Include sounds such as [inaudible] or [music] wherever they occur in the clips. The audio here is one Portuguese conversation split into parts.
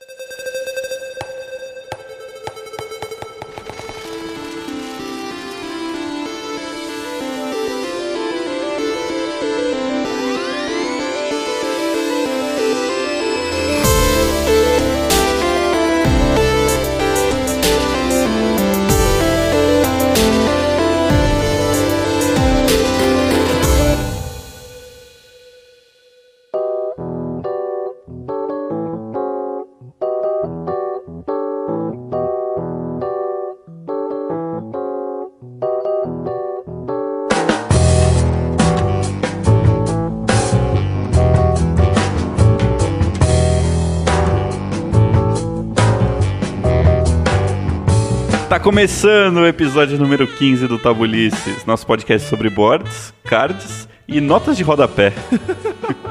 you começando o episódio número 15 do Tabulices, nosso podcast sobre boards, cards e notas de rodapé.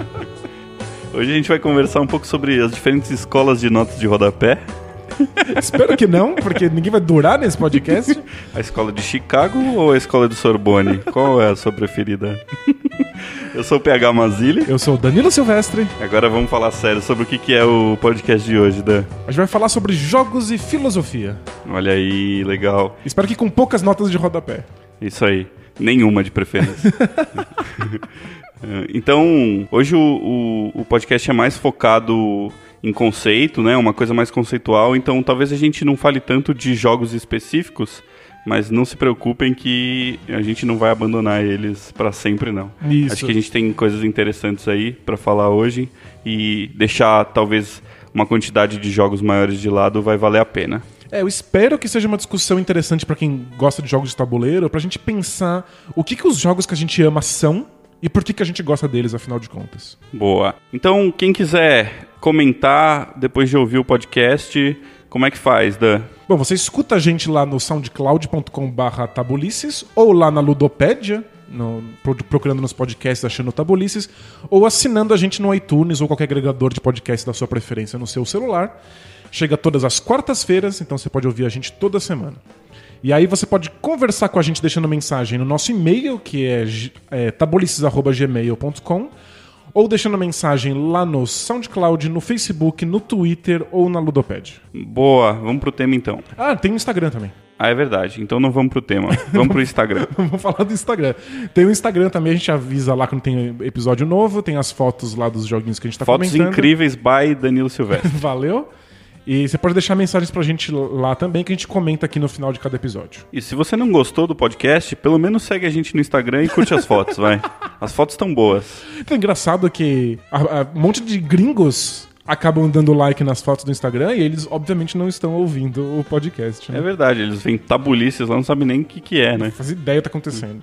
[laughs] Hoje a gente vai conversar um pouco sobre as diferentes escolas de notas de rodapé. Espero que não, porque ninguém vai durar nesse podcast. A escola de Chicago ou a escola de Sorbonne? Qual é a sua preferida? Eu sou o PH Mazili. Eu sou o Danilo Silvestre. Agora vamos falar sério sobre o que é o podcast de hoje, Dan. A gente vai falar sobre jogos e filosofia. Olha aí, legal. Espero que com poucas notas de rodapé. Isso aí. Nenhuma de preferência. [laughs] então, hoje o, o, o podcast é mais focado em conceito, né? Uma coisa mais conceitual. Então, talvez a gente não fale tanto de jogos específicos, mas não se preocupem que a gente não vai abandonar eles para sempre, não. Isso. Acho que a gente tem coisas interessantes aí para falar hoje e deixar talvez uma quantidade de jogos maiores de lado vai valer a pena. É, eu espero que seja uma discussão interessante para quem gosta de jogos de tabuleiro, pra gente pensar o que, que os jogos que a gente ama são e por que, que a gente gosta deles, afinal de contas. Boa. Então, quem quiser comentar depois de ouvir o podcast, como é que faz, Dan? Bom, você escuta a gente lá no soundcloud.com/barra tabulices ou lá na Ludopédia, no- pro- procurando nos podcasts achando tabulices, ou assinando a gente no iTunes ou qualquer agregador de podcast da sua preferência no seu celular. Chega todas as quartas-feiras, então você pode ouvir a gente toda semana. E aí você pode conversar com a gente deixando mensagem no nosso e-mail, que é, é tabulices.gmail.com, ou deixando mensagem lá no SoundCloud, no Facebook, no Twitter ou na Ludopédia. Boa, vamos pro tema então. Ah, tem o Instagram também. Ah, é verdade. Então não vamos pro tema. Vamos pro Instagram. [laughs] Vamos falar do Instagram. Tem o Instagram também, a gente avisa lá quando tem episódio novo, tem as fotos lá dos joguinhos que a gente tá Fotos comentando. incríveis by Danilo Silvestre. [laughs] Valeu. E você pode deixar mensagens pra gente lá também, que a gente comenta aqui no final de cada episódio. E se você não gostou do podcast, pelo menos segue a gente no Instagram e curte as fotos, vai. As fotos estão boas. Então, é engraçado que a- a- um monte de gringos acabam dando like nas fotos do Instagram e eles, obviamente, não estão ouvindo o podcast. Né? É verdade, eles vêm tabulices lá, não sabem nem o que, que é, né? Não faz ideia do que tá acontecendo.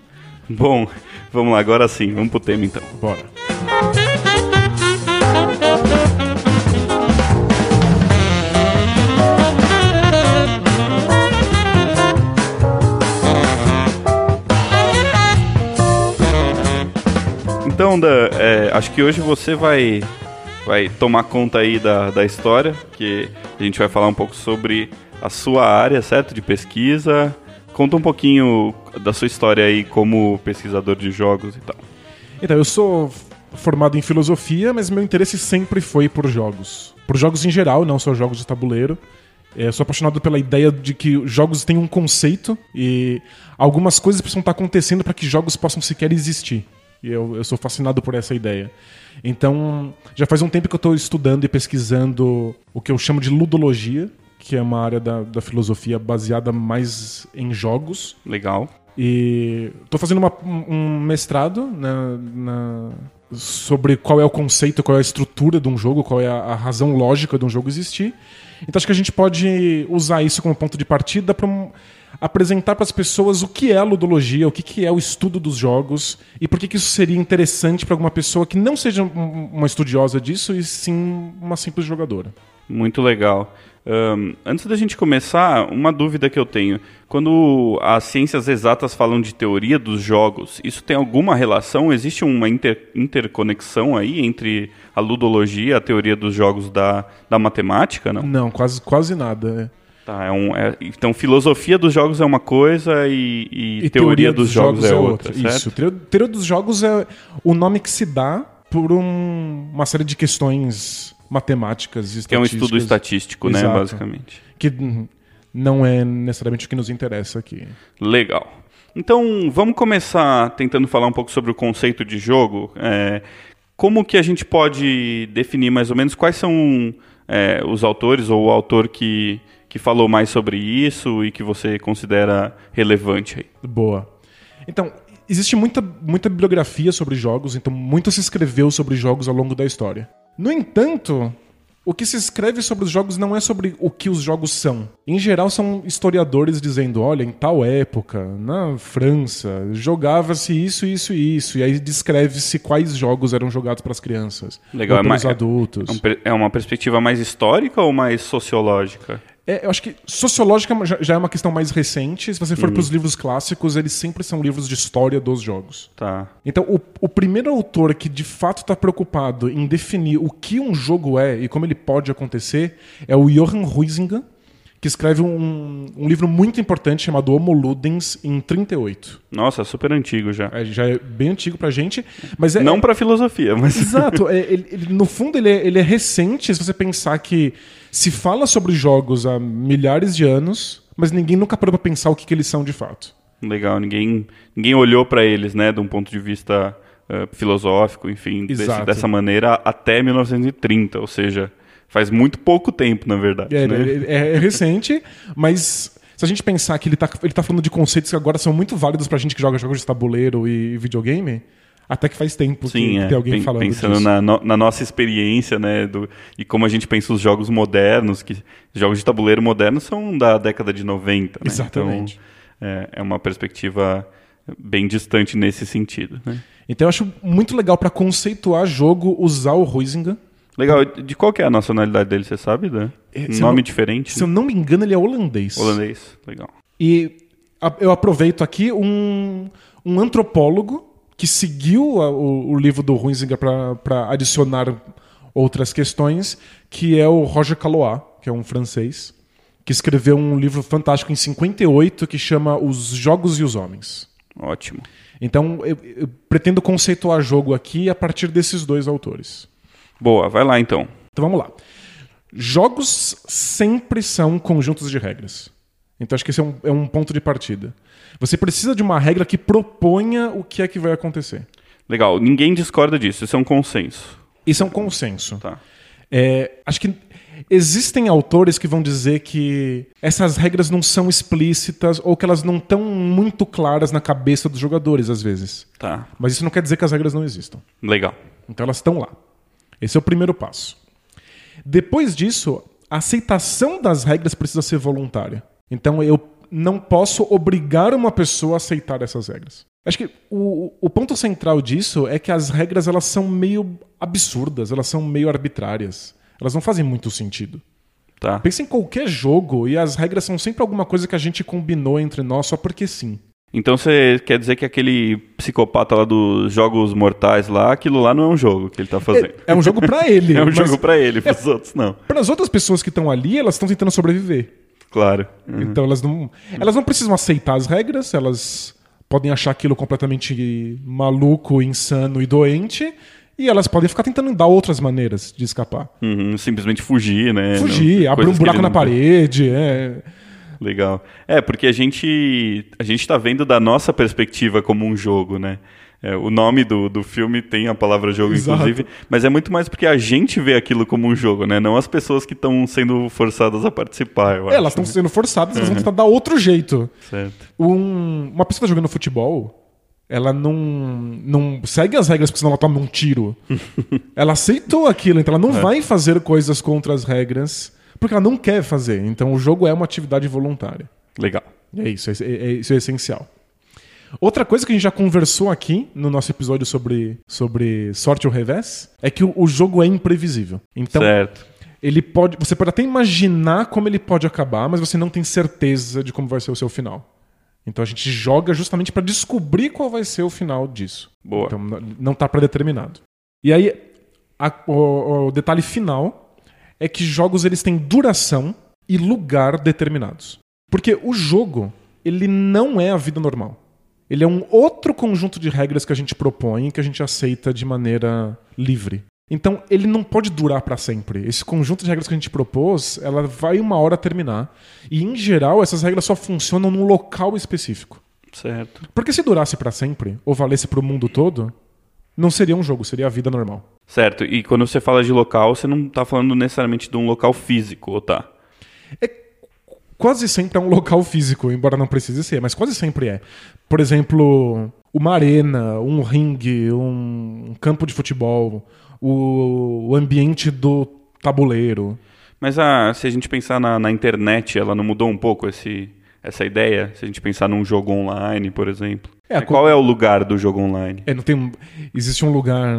Bom, vamos lá, agora sim, vamos pro tema então. Bora. Então, Dan, é, acho que hoje você vai, vai tomar conta aí da, da história, que a gente vai falar um pouco sobre a sua área, certo? De pesquisa. Conta um pouquinho da sua história aí como pesquisador de jogos e tal. Então, eu sou formado em filosofia, mas meu interesse sempre foi por jogos. Por jogos em geral, não só jogos de tabuleiro. É, sou apaixonado pela ideia de que jogos têm um conceito e algumas coisas precisam estar acontecendo para que jogos possam sequer existir. E eu, eu sou fascinado por essa ideia. Então, já faz um tempo que eu estou estudando e pesquisando o que eu chamo de ludologia, que é uma área da, da filosofia baseada mais em jogos. Legal. E tô fazendo uma- um um mestrado na- na- sobre qual é o conceito, qual é a estrutura de um jogo, qual é a, a razão lógica de um jogo existir. Então acho que a gente pode usar isso como ponto de partida para apresentar para as pessoas o que é a ludologia, o que, que é o estudo dos jogos e por que, que isso seria interessante para alguma pessoa que não seja um- uma estudiosa disso e sim uma simples jogadora. Muito legal. Ahn, antes da gente começar, uma dúvida que eu tenho. Quando as ciências exatas falam de teoria dos jogos, isso tem alguma relação? Existe uma inter- interconexão aí entre a ludologia e a teoria dos jogos da, da matemática, não? Não, quase, quase nada. é. Tá, é um, é- então, filosofia dos jogos é uma coisa e, e teoria, dos, jogos, é outra, certo? Isso. Teoria, teoria dos jogos é o nome que se dá por um- uma série de questões matemáticas e Que é um estudo estatísticas, estatístico, né, Exato. basicamente. Que não é necessariamente o que nos interessa aqui. Legal. Então, vamos começar tentando falar um pouco sobre o conceito de jogo. É, como que a gente pode definir mais ou menos quais são é, os autores ou o autor que, que falou mais sobre isso e que você considera relevante aí? Boa. Então, existe muita, muita bibliografia sobre jogos, então muito se escreveu sobre jogos ao longo da história. No entanto, o que se escreve sobre os jogos não é sobre o que os jogos são. Em geral, são historiadores dizendo: olha, em tal época, na França, jogava-se isso, isso e isso. E aí descreve-se quais jogos eram jogados para as crianças. Legal, é mais- adultos. É um per- É uma perspectiva mais histórica ou mais sociológica? É, eu acho que sociológica já, já é uma questão mais recente. Se você for para os livros clássicos, eles sempre são livros de história dos jogos. Tá. Então, o, o primeiro autor que de fato está preocupado em definir o que um jogo é e como ele pode acontecer é o Johann Huizinga, que escreve um, um livro muito importante chamado Homo Ludens em 38. Nossa, super antigo já. É, já é bem antigo pra gente, mas é, Não para filosofia, mas Exato. é, ele- ele- no fundo, ele é, ele é recente se você pensar que se fala sobre jogos há milhares de anos, mas ninguém nunca parou pra pensar o que, que eles são de fato. legal. Ninguém, ninguém olhou para eles, né, de um ponto de vista eh, filosófico, enfim, desse- dessa maneira até 1930, ou seja, faz muito pouco tempo, na verdade. É, né? ele- é- é recente, mas se a gente pensar que ele tá, ele tá falando de conceitos que agora são muito válidos pra gente que joga jogos de tabuleiro e videogame, até que faz tempo que, Sim, que é. tem alguém Pen- falando pensando disso. na, no- na nossa experiência, né, do, e como a gente pensa os jogos modernos, que jogos de tabuleiro modernos são da década de 90, né? Exatamente. Então, é, é uma perspectiva bem distante nesse sentido, né? Então eu acho muito legal pra conceituar jogo usar o Huizinga. Legal, de qual que é a nacionalidade dele, você sabe? Né? Um nome não- diferente? Se eu não me engano, ele é holandês. Holandês, legal. E a- eu aproveito aqui um, um antropólogo que seguiu a- o, o livro do Huizinga para adicionar outras questões, que é o Roger Calois, que é um francês, que escreveu um livro fantástico em 58 que chama Os Jogos e os Homens. Ótimo. Então eu, eu pretendo conceituar jogo aqui a partir desses dois autores. Boa, vai lá então. Então vamos lá. Jogos sempre são conjuntos de regras. Então acho que esse é um, é um ponto de partida. Você precisa de uma regra que proponha o que é que vai acontecer. Legal, ninguém discorda disso, isso é um consenso. Isso é um consenso. Tá. É, acho que existem autores que vão dizer que essas regras não são explícitas ou que elas não estão muito claras na cabeça dos jogadores, às vezes. Tá. Mas isso não quer dizer que as regras não existam. Legal. Então elas estão lá. Esse é o primeiro passo. Depois disso, a aceitação das regras precisa ser voluntária. Então eu não posso obrigar uma pessoa a aceitar essas regras. Acho que o, o ponto central disso é que as regras elas são meio absurdas, elas são meio arbitrárias. Elas não fazem muito sentido. Tá. Pensa em qualquer jogo e as regras são sempre alguma coisa que a gente combinou entre nós só porque sim. Então você quer dizer que aquele psicopata lá dos jogos mortais lá, aquilo lá não é um jogo que ele tá fazendo. É, é um jogo pra ele. [laughs] É um jogo pra ele, pros outros não. Para as outras pessoas que estão ali, elas estão tentando sobreviver. Claro. Uhum. Então elas não, elas não precisam aceitar as regras, elas podem achar aquilo completamente maluco, insano e doente, e elas podem ficar tentando dar outras maneiras de escapar. Uhum, simplesmente fugir, né? Fugir, Não- abrir um buraco na não- parede, é. Legal. É, porque a gente a gente tá vendo da nossa perspectiva como um jogo, né? É, o nome do, do filme tem a palavra jogo, Exato. inclusive, mas é muito mais porque a gente vê aquilo como um jogo, né? Não as pessoas que estão sendo forçadas a participar, eu É, acho. elas estão sendo forçadas, elas vão tentar dar outro jeito. Certo. Um- uma pessoa que tá jogando futebol, ela não, não segue as regras porque senão ela toma um tiro. [laughs] ela aceitou aquilo, então ela não vai fazer coisas contra as regras porque ela não quer fazer. Então o jogo é uma atividade voluntária. Legal. É isso, é, é- isso é essencial. Outra coisa que a gente já conversou aqui no nosso episódio sobre, sobre sorte ou revés é que o, o jogo é imprevisível. Então, certo. ele pode. Você pode até imaginar como ele pode acabar, mas você não tem certeza de como vai ser o seu final. Então a gente joga justamente para descobrir qual vai ser o final disso. Boa. Então não está predeterminado. E aí a- o, o detalhe final é que jogos eles têm duração e lugar determinados. Porque o jogo ele não é a vida normal. Ele é um outro conjunto de regras que a gente propõe e que a gente aceita de maneira livre. Então, ele não pode durar para sempre. Esse conjunto de regras que a gente propôs, ela vai uma hora terminar. E, em geral, essas regras só funcionam num local específico. Certo. Porque se durasse para sempre, ou valesse pro mundo todo, não seria um jogo, seria a vida normal. Certo. E quando você fala de local, você não tá falando necessariamente de um local físico, ou tá? Quase sempre é um local físico, embora não precise ser, mas quase sempre é. Por exemplo, uma arena, um ringue, um campo de futebol, o, o ambiente do tabuleiro. Mas a, se a gente pensar na, na internet, ela não mudou um pouco esse, essa ideia? Se a gente pensar num jogo online, por exemplo. É, É, Qual é o lugar do jogo online? É, não tem. Existe um lugar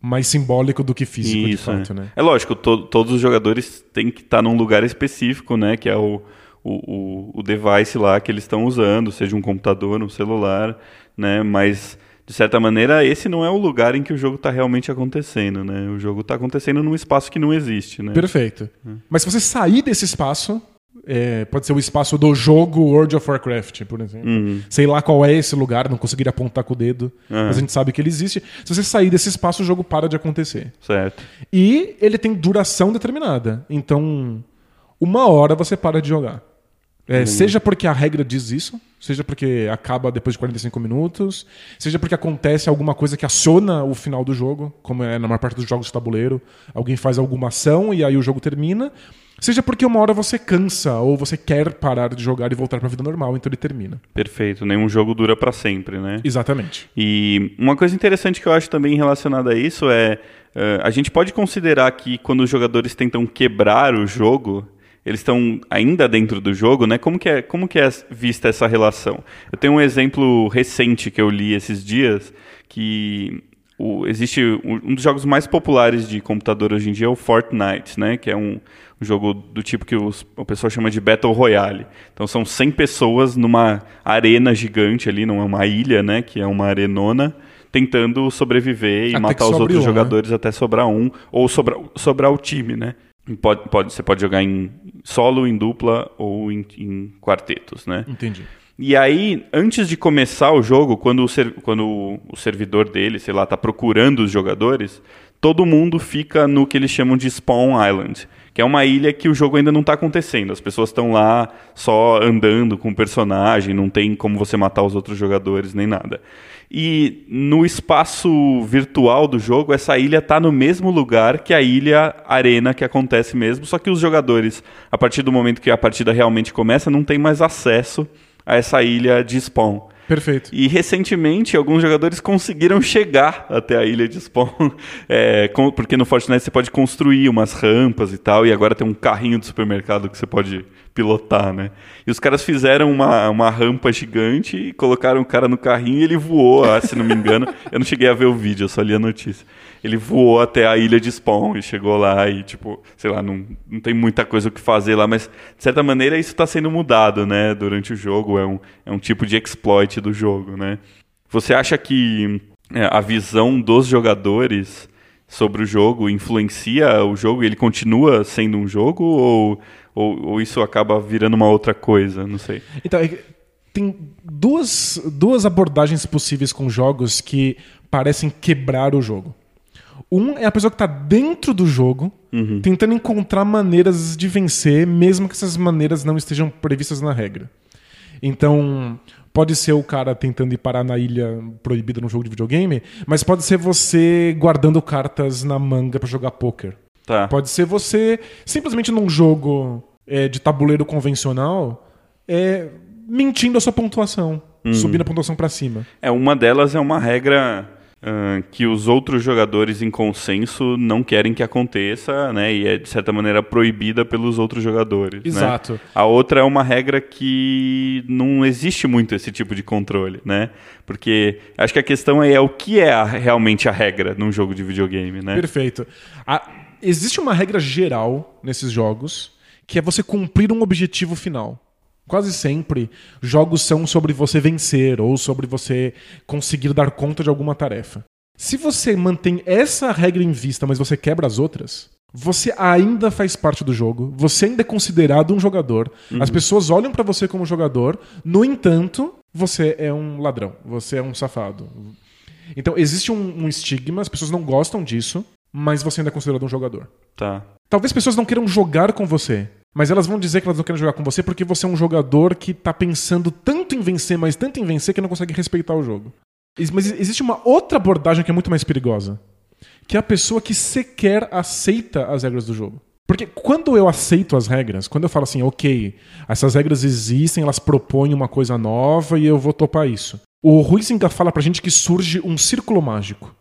mais simbólico do que físico, de fato, é. né? É lógico, to- todos os jogadores têm que estar num lugar específico, né? Que é o, o, o, device lá que eles estão usando, seja um computador, um celular, né? Mas, de certa maneira, esse não é o lugar em que o jogo está realmente acontecendo, né? O jogo está acontecendo num espaço que não existe, né? Perfeito. Hum. Mas se você sair desse espaço, é, pode ser o espaço do jogo World of Warcraft, por exemplo. Uhum. Sei lá qual é esse lugar, não conseguiria apontar com o dedo, mas a gente sabe que ele existe. Se você sair desse espaço, o jogo para de acontecer. Certo. E ele tem duração determinada. Então, uma hora você para de jogar. É, Seja porque a regra diz isso, seja porque acaba depois de 45 minutos, seja porque acontece alguma coisa que aciona o final do jogo, como é na maior parte dos jogos de tabuleiro. Alguém faz alguma ação e aí o jogo termina. Seja porque uma hora você cansa ou você quer parar de jogar e voltar para a vida normal, então ele termina. Perfeito. Nenhum jogo dura para sempre, né? Exatamente. E uma coisa interessante que eu acho também relacionada a isso é eh, a gente pode considerar que quando os jogadores tentam quebrar o jogo, eles estão ainda dentro do jogo, né? Como que é, como que é vista essa relação? Eu tenho um exemplo recente que eu li esses dias que o- existe um dos jogos mais populares de computador hoje em dia é o Fortnite, né? Que é um, um jogo do tipo que os, o pessoal chama de Battle Royale. Então são 100 pessoas numa arena gigante ali, numa uma ilha, né? Que é uma arenona, tentando sobreviver e Até matar os outros um, né? jogadores até sobrar um ou sobrar, sobrar o time, né? Pode, pode, você pode jogar em solo, em dupla ou em, em quartetos, né? Entendi. E aí, antes de começar o jogo, quando o, ser- quando o- servidor dele, sei lá, tá procurando os jogadores, todo mundo fica no que eles chamam de Spawn Island, que é uma ilha que o jogo ainda não tá acontecendo. As pessoas estão lá só andando com o personagem, não tem como você matar os outros jogadores nem nada. E no espaço virtual do jogo, essa ilha tá no mesmo lugar que a ilha arena que acontece mesmo, só que os jogadores, a partir do momento que a partida realmente começa, não tem mais acesso a essa ilha de spawn. Perfeito. E recentemente alguns jogadores conseguiram chegar até a ilha de spawn, [laughs] é, com- porque no Fortnite você pode construir umas rampas e tal, e agora tem um carrinho de supermercado que você pode pilotar, né? E os caras fizeram uma, uma rampa gigante e colocaram o cara no carrinho e ele voou, ah, se não me engano. eu não cheguei a ver o vídeo, eu só li a notícia. Ele voou até a ilha de spawn e chegou lá e, tipo, sei lá, não, não tem muita coisa o que fazer lá, mas de certa maneira isso está sendo mudado, né? Durante o jogo, é um, é um tipo de exploit do jogo, né? Você acha que é, a visão dos jogadores sobre o jogo influencia o jogo e ele continua sendo um jogo ou, ou, ou isso acaba virando uma outra coisa? Não sei. Então, é tem duas, duas abordagens possíveis com jogos que parecem quebrar o jogo. Um é a pessoa que está dentro do jogo, tentando encontrar maneiras de vencer, mesmo que essas maneiras não estejam previstas na regra. Então, pode ser o cara tentando ir parar na ilha proibida num jogo de videogame, mas pode ser você guardando cartas na manga para jogar poker. Tá. Pode ser você simplesmente num jogo é, de tabuleiro convencional é, mentindo a sua pontuação, subindo a pontuação pra cima. É, uma delas é uma regra que os outros jogadores em consenso não querem que aconteça, né? E é, de certa maneira, proibida pelos outros jogadores. né? Exato. A outra é uma regra que não existe muito esse tipo de controle, né? Porque acho que a questão aí é o que é a- realmente a regra num jogo de videogame, né? Perfeito. A- existe uma regra geral nesses jogos que é você cumprir um objetivo final. Quase sempre, jogos são sobre você vencer ou sobre você conseguir dar conta de alguma tarefa. Se você mantém essa regra em vista, mas você quebra as outras, você ainda faz parte do jogo, você ainda é considerado um jogador, as pessoas olham pra você como jogador, no entanto, você é um ladrão, você é um safado. Então, existe um, um estigma, as pessoas não gostam disso, mas você ainda é considerado um jogador. Tá. Talvez pessoas não queiram jogar com você, mas elas vão dizer que elas não querem jogar com você porque você é um jogador que tá pensando tanto em vencer, mas tanto em vencer que não consegue respeitar o jogo. Mas existe uma outra abordagem que é muito mais perigosa, que é a pessoa que sequer aceita as regras do jogo. Porque quando eu aceito as regras, quando eu falo assim, ok, essas regras existem, elas propõem uma coisa nova e eu vou topar isso. O Huizinga fala pra gente que surge um círculo mágico.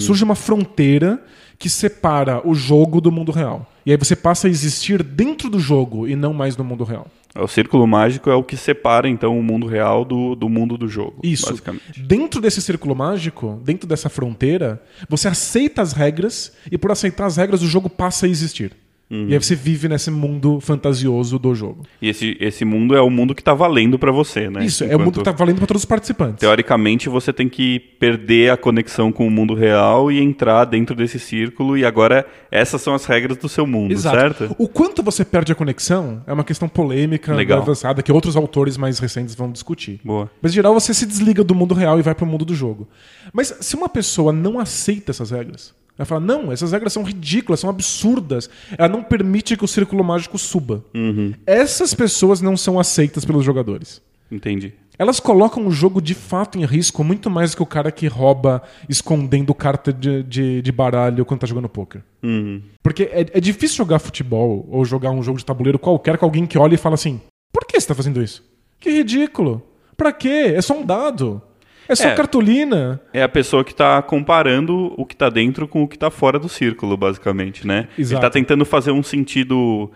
Surge uma fronteira que separa o jogo do mundo real. E aí você passa a existir dentro do jogo e não mais no mundo real. O círculo mágico é o que separa, então, o mundo real do, do mundo do jogo. Isso. Basicamente. Dentro desse círculo mágico, dentro dessa fronteira, você aceita as regras e por aceitar as regras o jogo passa a existir. E aí você vive nesse mundo fantasioso do jogo. E esse, esse mundo é o mundo que tá valendo pra você, né? Isso, é o mundo que tá valendo para todos os participantes. Teoricamente, você tem que perder a conexão com o mundo real e entrar dentro desse círculo. E agora, essas são as regras do seu mundo, certo? O quanto você perde a conexão é uma questão polêmica, Legal. avançada, que outros autores mais recentes vão discutir. Boa. Mas, em geral, você se desliga do mundo real e vai pro mundo do jogo. Mas se uma pessoa não aceita essas regras, ela fala, não, essas regras são ridículas, são absurdas, ela não permite que o círculo mágico suba. Uhum. Essas pessoas não são aceitas pelos jogadores. Entendi. Elas colocam o jogo de fato em risco muito mais do que o cara que rouba escondendo carta de, de, de baralho quando tá jogando poker. Uhum. Porque é, é difícil jogar futebol ou jogar um jogo de tabuleiro qualquer com alguém que olha e fala assim: por que você tá fazendo isso? Que ridículo. Pra quê? É só um dado. É só É. cartolina. É a pessoa que tá comparando o que tá dentro com o que tá fora do círculo, basicamente, né? Exato. Ele tá tentando fazer um sentido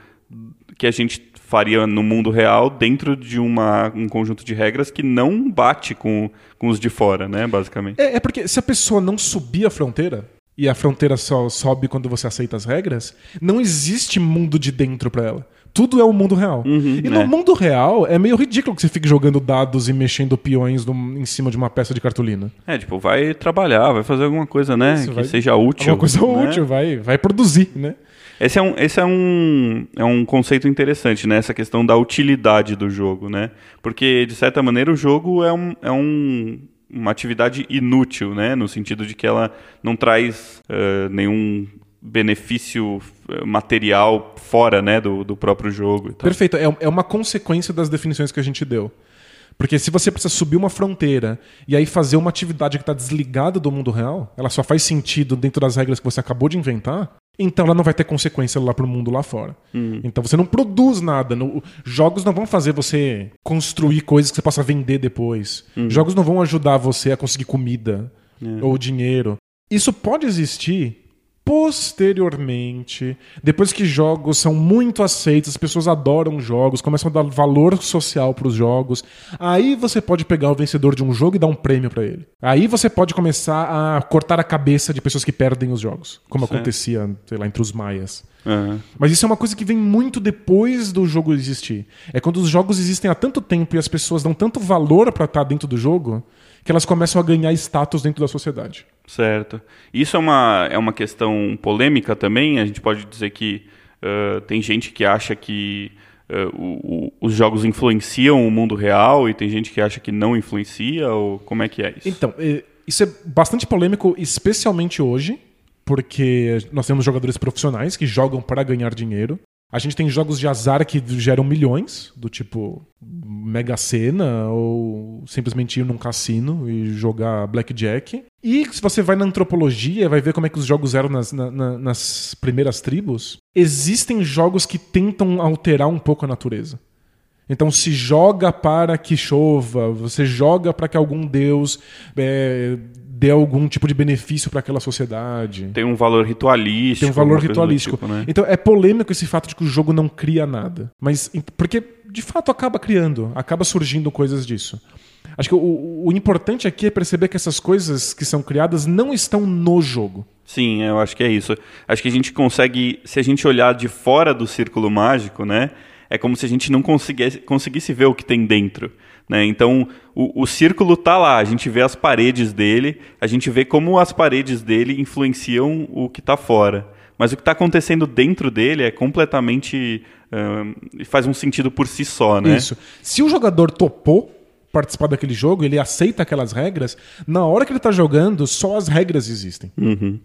que a gente faria no mundo real dentro de uma, um conjunto de regras que não bate com, com os de fora, né? Basicamente. É, é porque se a pessoa não subir a fronteira, e a fronteira só sobe quando você aceita as regras, não existe mundo de dentro pra ela. Tudo é o mundo real. e no é. mundo real, é meio ridículo que você fique jogando dados e mexendo peões em cima de uma peça de cartolina. É, tipo, vai trabalhar, vai fazer alguma coisa, né? Isso, que vai- seja útil. Uma coisa né? útil, vai, vai produzir, né? Esse é um, esse é um, é um conceito interessante, né? Essa questão da utilidade do jogo, né? Porque, de certa maneira, o jogo é, um, é um, uma atividade inútil, né? No sentido de que ela não traz eh, nenhum benefício eh, material fora, né? Do, do próprio jogo e tal. Perfeito. É, é uma consequência das definições que a gente deu. Porque se você precisa subir uma fronteira e aí fazer uma atividade que está desligada do mundo real, ela só faz sentido dentro das regras que você acabou de inventar, então ela não vai ter consequência lá pro mundo lá fora. Então você não produz nada. no- jogos não vão fazer você construir coisas que você possa vender depois. Jogos não vão ajudar você a conseguir comida ou dinheiro. Isso pode existir posteriormente, depois que jogos são muito aceitos, as pessoas adoram jogos, começam a dar valor social para os jogos. Aí você pode pegar o vencedor de um jogo e dar um prêmio para ele. Aí você pode começar a cortar a cabeça de pessoas que perdem os jogos, como Certo. acontecia, sei lá, entre os maias. Aham. Mas isso é uma coisa que vem muito depois do jogo existir. É quando os jogos existem há tanto tempo e as pessoas dão tanto valor para estar dentro do jogo que elas começam a ganhar status dentro da sociedade. Certo. Isso é uma, é uma questão polêmica também. A gente pode dizer que ãh, tem gente que acha que o- o- os jogos influenciam o mundo real e tem gente que acha que não influencia. Ou como é que é isso? Então, eh, isso é bastante polêmico, especialmente hoje, porque nós temos jogadores profissionais que jogam para ganhar dinheiro. A gente tem jogos de azar que geram milhões, do tipo Mega Sena, ou simplesmente ir num cassino e jogar Blackjack. E se você vai na antropologia, vai ver como é que os jogos eram nas, na- na- nas primeiras tribos. Existem jogos que tentam alterar um pouco a natureza. Então se joga para que chova, você joga para que algum deus é, dê algum tipo de benefício para aquela sociedade. Tem um valor ritualístico. Tem um valor ritualístico. tipo, né? Então é polêmico esse fato de que o jogo não cria nada. Mas porque de fato acaba criando, acaba surgindo coisas disso. Acho que o, o importante aqui é perceber que essas coisas que são criadas não estão no jogo. Sim, eu acho que é isso. Acho que a gente consegue, se a gente olhar de fora do círculo mágico, né? É como se a gente não conseguisse, conseguisse ver o que tem dentro. Né? Então, o, o círculo tá lá, a gente vê as paredes dele, a gente vê como as paredes dele influenciam o que tá fora. Mas o que está acontecendo dentro dele é completamente. faz um sentido por si só, né? Isso. Se o jogador topou participar daquele jogo, ele aceita aquelas regras, na hora que ele tá jogando, só as regras existem. Uhum.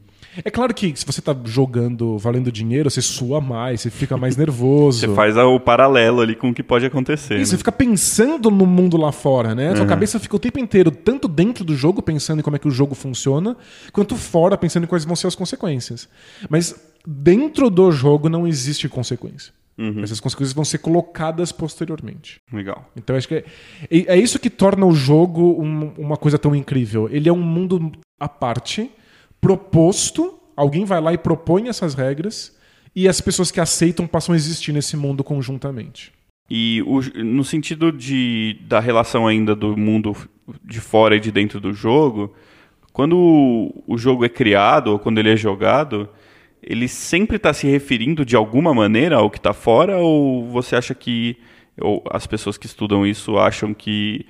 É claro que se você tá jogando valendo dinheiro, você sua mais, você fica mais nervoso. [laughs] Você faz o paralelo ali com o que pode acontecer. E né? você fica pensando no mundo lá fora, né? A sua cabeça fica o tempo inteiro, tanto dentro do jogo, pensando em como é que o jogo funciona, quanto fora, pensando em quais vão ser as consequências. Mas dentro do jogo não existe consequência. Essas consequências vão ser colocadas posteriormente. Legal. Então acho que é, é é isso que torna o jogo um- uma coisa tão incrível. Ele é um mundo à parte, proposto, alguém vai lá e propõe essas regras, e as pessoas que aceitam passam a existir nesse mundo conjuntamente. E o- no sentido de, da relação ainda do mundo de fora e de dentro do jogo, quando o- o jogo é criado ou quando ele é jogado, ele sempre está se referindo de alguma maneira ao que está fora ou você acha que ou as pessoas que estudam isso acham que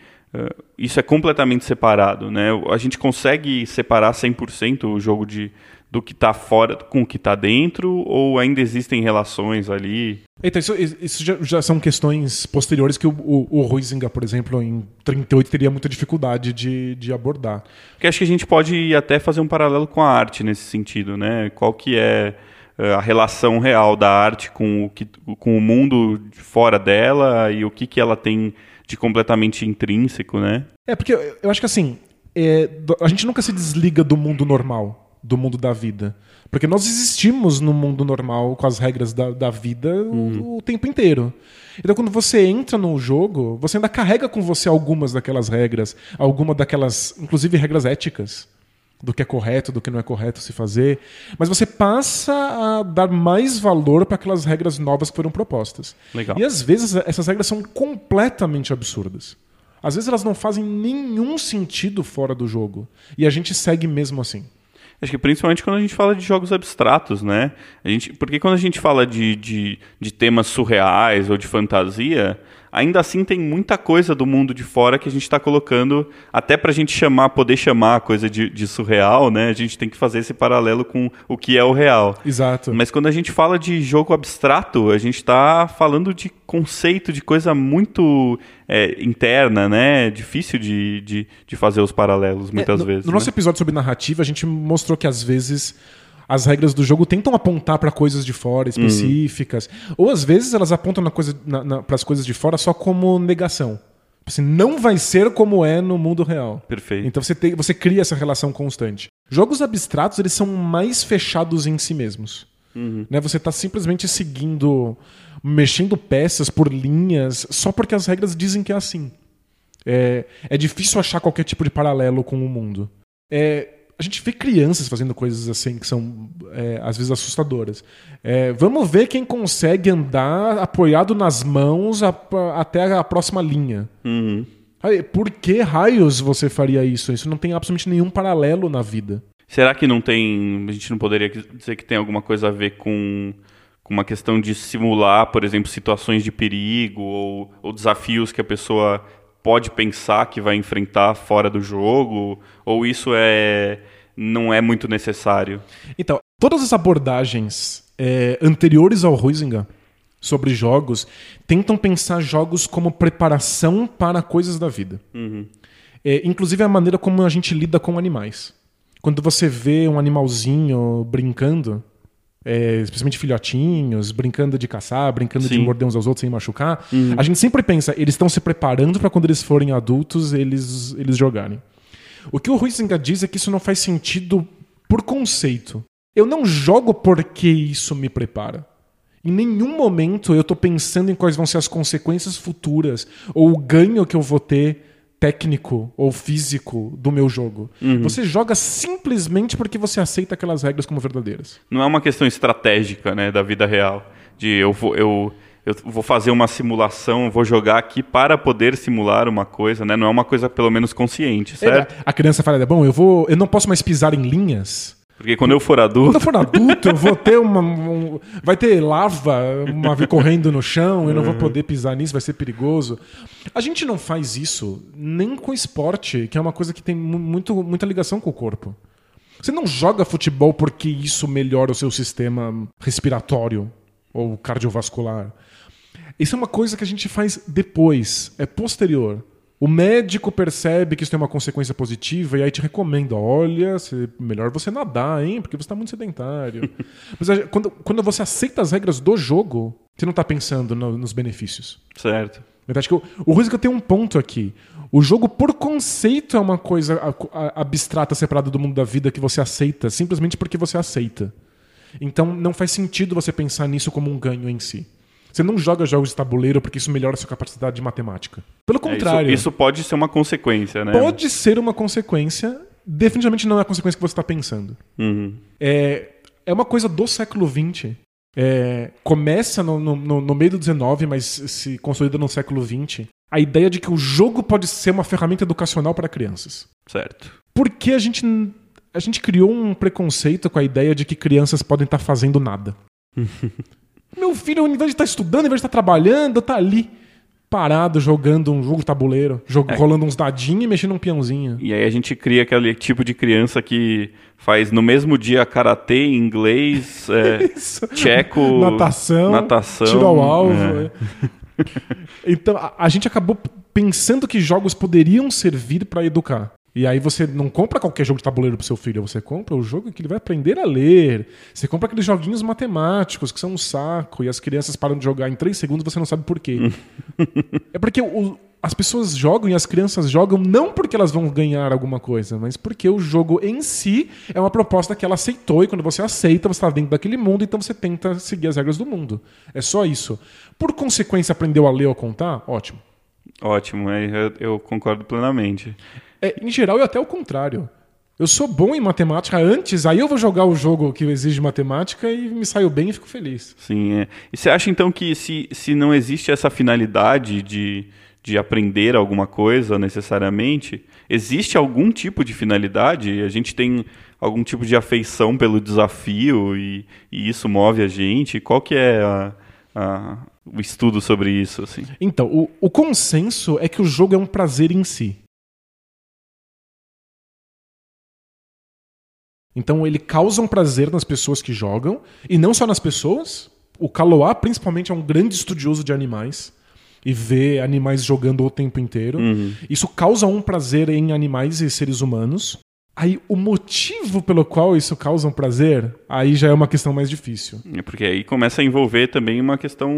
isso é completamente separado, né? A gente consegue separar 100% o jogo de do que está fora com o que está dentro ou ainda existem relações ali? Então, isso, isso já, já são questões posteriores que o, o, o Huizinga, por exemplo, em 38 teria muita dificuldade de, de abordar. Porque acho que a gente pode até fazer um paralelo com a arte nesse sentido, né? Qual que é eh, a relação real da arte com o, que, com o mundo fora dela e o que, que ela tem de completamente intrínseco, né? É, porque eu, eu acho que assim, é, a gente nunca se desliga do mundo normal, do mundo da vida. Porque nós existimos no mundo normal com as regras da, da vida o, o tempo inteiro. Então, quando você entra no jogo, você ainda carrega com você algumas daquelas regras, alguma daquelas, inclusive regras éticas, do que é correto, do que não é correto se fazer. Mas você passa a dar mais valor para aquelas regras novas que foram propostas. Legal. E às vezes essas regras são completamente absurdas. Às vezes elas não fazem nenhum sentido fora do jogo. E a gente segue mesmo assim. Acho que principalmente quando a gente fala de jogos abstratos, né? A gente, porque quando a gente fala de, de, de temas surreais ou de fantasia, ainda assim tem muita coisa do mundo de fora que a gente está colocando, até para a gente chamar, poder chamar a coisa de, de surreal, né? A gente tem que fazer esse paralelo com o que é o real. Exato. Mas quando a gente fala de jogo abstrato, a gente está falando de conceito, de coisa muito é, interna, né? Difícil de, de, de fazer os paralelos muitas É, no, vezes. No nosso né? episódio sobre narrativa, a gente mostrou que às vezes as regras do jogo tentam apontar para coisas de fora específicas, ou às vezes elas apontam na coisa, para as coisas de fora só como negação. Assim, não vai ser como é no mundo real. Perfeito. Então você, tem, você cria essa relação constante. Jogos abstratos, eles são mais fechados em si mesmos. Né? Você está simplesmente seguindo, mexendo peças por linhas, só porque as regras dizem que é assim. É, é difícil achar qualquer tipo de paralelo com o mundo. É, a gente vê crianças fazendo coisas assim que são, é, às vezes, assustadoras. É, vamos ver quem consegue andar apoiado nas mãos a- até a próxima linha. Uhum. Por que raios você faria isso? Isso não tem absolutamente nenhum paralelo na vida. Será que não tem. A gente não poderia dizer que tem alguma coisa a ver com, com uma questão de simular, por exemplo, situações de perigo ou, ou desafios que a pessoa pode pensar que vai enfrentar fora do jogo? Ou isso é não é muito necessário? Então, todas as abordagens é, anteriores ao Huizinga sobre jogos tentam pensar jogos como preparação para coisas da vida. É, inclusive a maneira como a gente lida com animais. Quando você vê um animalzinho brincando, é, especialmente filhotinhos, brincando de caçar, brincando de Sim. morder uns aos outros sem machucar, a gente sempre pensa, eles estão se preparando para quando eles forem adultos, eles, eles jogarem. O que o Huizinga diz é que isso não faz sentido por conceito. Eu não jogo porque isso me prepara. Em nenhum momento eu estou pensando em quais vão ser as consequências futuras ou o ganho que eu vou ter técnico ou físico do meu jogo. Você joga simplesmente porque você aceita aquelas regras como verdadeiras. Não é uma questão estratégica né, da vida real. De eu vou, eu, eu vou fazer uma simulação, vou jogar aqui para poder simular uma coisa, né? Não é uma coisa pelo menos consciente, certo? A criança fala, bom, eu vou, eu não posso mais pisar em linhas. Porque quando eu for Quando adulto. eu for adulto, eu vou ter uma. um- vai ter lava, uma correndo no chão, eu não vou poder pisar nisso, vai ser perigoso. A gente não faz isso nem com esporte, que é uma coisa que tem mu- muito, muita ligação com o corpo. Você não joga futebol porque isso melhora o seu sistema respiratório ou cardiovascular. Isso é uma coisa que a gente faz depois, é posterior. O médico percebe que isso tem uma consequência positiva e aí te recomenda: olha, melhor você nadar, hein? Porque você está muito sedentário. [laughs] Mas quando, quando você aceita as regras do jogo, você não está pensando no- nos benefícios. Certo. Eu acho que o, o Rusica tem um ponto aqui. O jogo, por conceito, é uma coisa abstrata, separada do mundo da vida que você aceita, simplesmente porque você aceita. Então não faz sentido você pensar nisso como um ganho em si. Você não joga jogos de tabuleiro porque isso melhora a sua capacidade de matemática. Pelo É, contrário, isso, isso pode ser uma consequência, né? pode ser uma consequência, definitivamente não é a consequência que você está pensando. Uhum. É, é uma coisa do século XX. É, começa no, no- no- meio do XIX, mas se consolida no século XX. A ideia de que o jogo pode ser uma ferramenta educacional para crianças. Certo. Porque a gente, a gente criou um preconceito com a ideia de que crianças podem estar fazendo nada. [laughs] Meu filho, ao invés de estar estudando, ao invés de estar trabalhando, tá ali, parado, jogando um jogo de tabuleiro, jog- É. rolando uns dadinhos e mexendo um peãozinho. E aí a gente cria aquele tipo de criança que faz no mesmo dia karatê, inglês, é, [laughs] tcheco, natação, natação, tiro ao alvo. é. é. então, a, a gente acabou pensando que jogos poderiam servir para educar. E aí você não compra qualquer jogo de tabuleiro pro seu filho, você compra o jogo que ele vai aprender a ler. Você compra aqueles joguinhos matemáticos que são um saco e as crianças param de jogar em três segundos e você não sabe por quê. [laughs] é porque o- as pessoas jogam e as crianças jogam não porque elas vão ganhar alguma coisa, mas porque o jogo em si é uma proposta que ela aceitou e quando você aceita, você está dentro daquele mundo, então você tenta seguir as regras do mundo. É só isso. Por consequência, aprendeu a ler ou a contar? Ótimo. Ótimo, é, eu, eu concordo plenamente. É, em geral, é até o contrário. Eu sou bom em matemática antes, aí eu vou jogar o jogo que exige matemática e me saio bem e fico feliz. Sim, é. E você acha então que se, se não existe essa finalidade de, de aprender alguma coisa necessariamente, existe algum tipo de finalidade? A gente tem algum tipo de afeição pelo desafio e, e isso move a gente? Qual que é a- a- o estudo sobre isso? Assim? Então, o, o consenso é que o jogo é um prazer em si. Então ele causa um prazer nas pessoas que jogam, e não só nas pessoas. O Kaloa, principalmente, é um grande estudioso de animais e vê animais jogando o tempo inteiro. Isso causa um prazer em animais e seres humanos. Aí o motivo pelo qual isso causa um prazer, aí já é uma questão mais difícil. É Porque aí começa a envolver também uma questão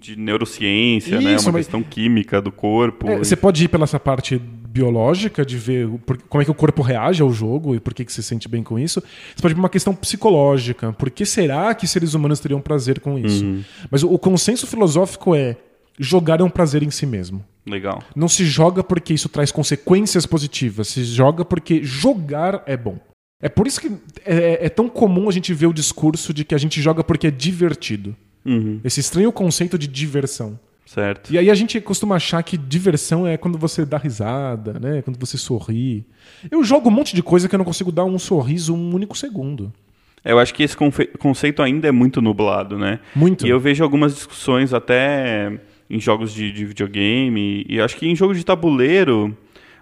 de neurociência, né? Isso, Uma mas- questão química do corpo. É, você pode ir pela essa parte biológica de ver como é que o corpo reage ao jogo e por que, que se sente bem com isso. Você pode pra uma questão psicológica. Por que será que seres humanos teriam prazer com isso? Mas o, o consenso filosófico é jogar é um prazer em si mesmo. Legal. Não se joga porque isso traz consequências positivas. Se joga porque jogar é bom. É por isso que é, é tão comum a gente ver o discurso de que a gente joga porque é divertido. Uhum, Esse estranho conceito de diversão. Certo. E aí a gente costuma achar que diversão é quando você dá risada, né? Quando você sorri. Eu jogo um monte de coisa que eu não consigo dar um sorriso um único segundo. Eu acho que esse conceito ainda é muito nublado, né? Muito. E eu vejo algumas discussões até em jogos de, de videogame, e acho que em jogo de tabuleiro,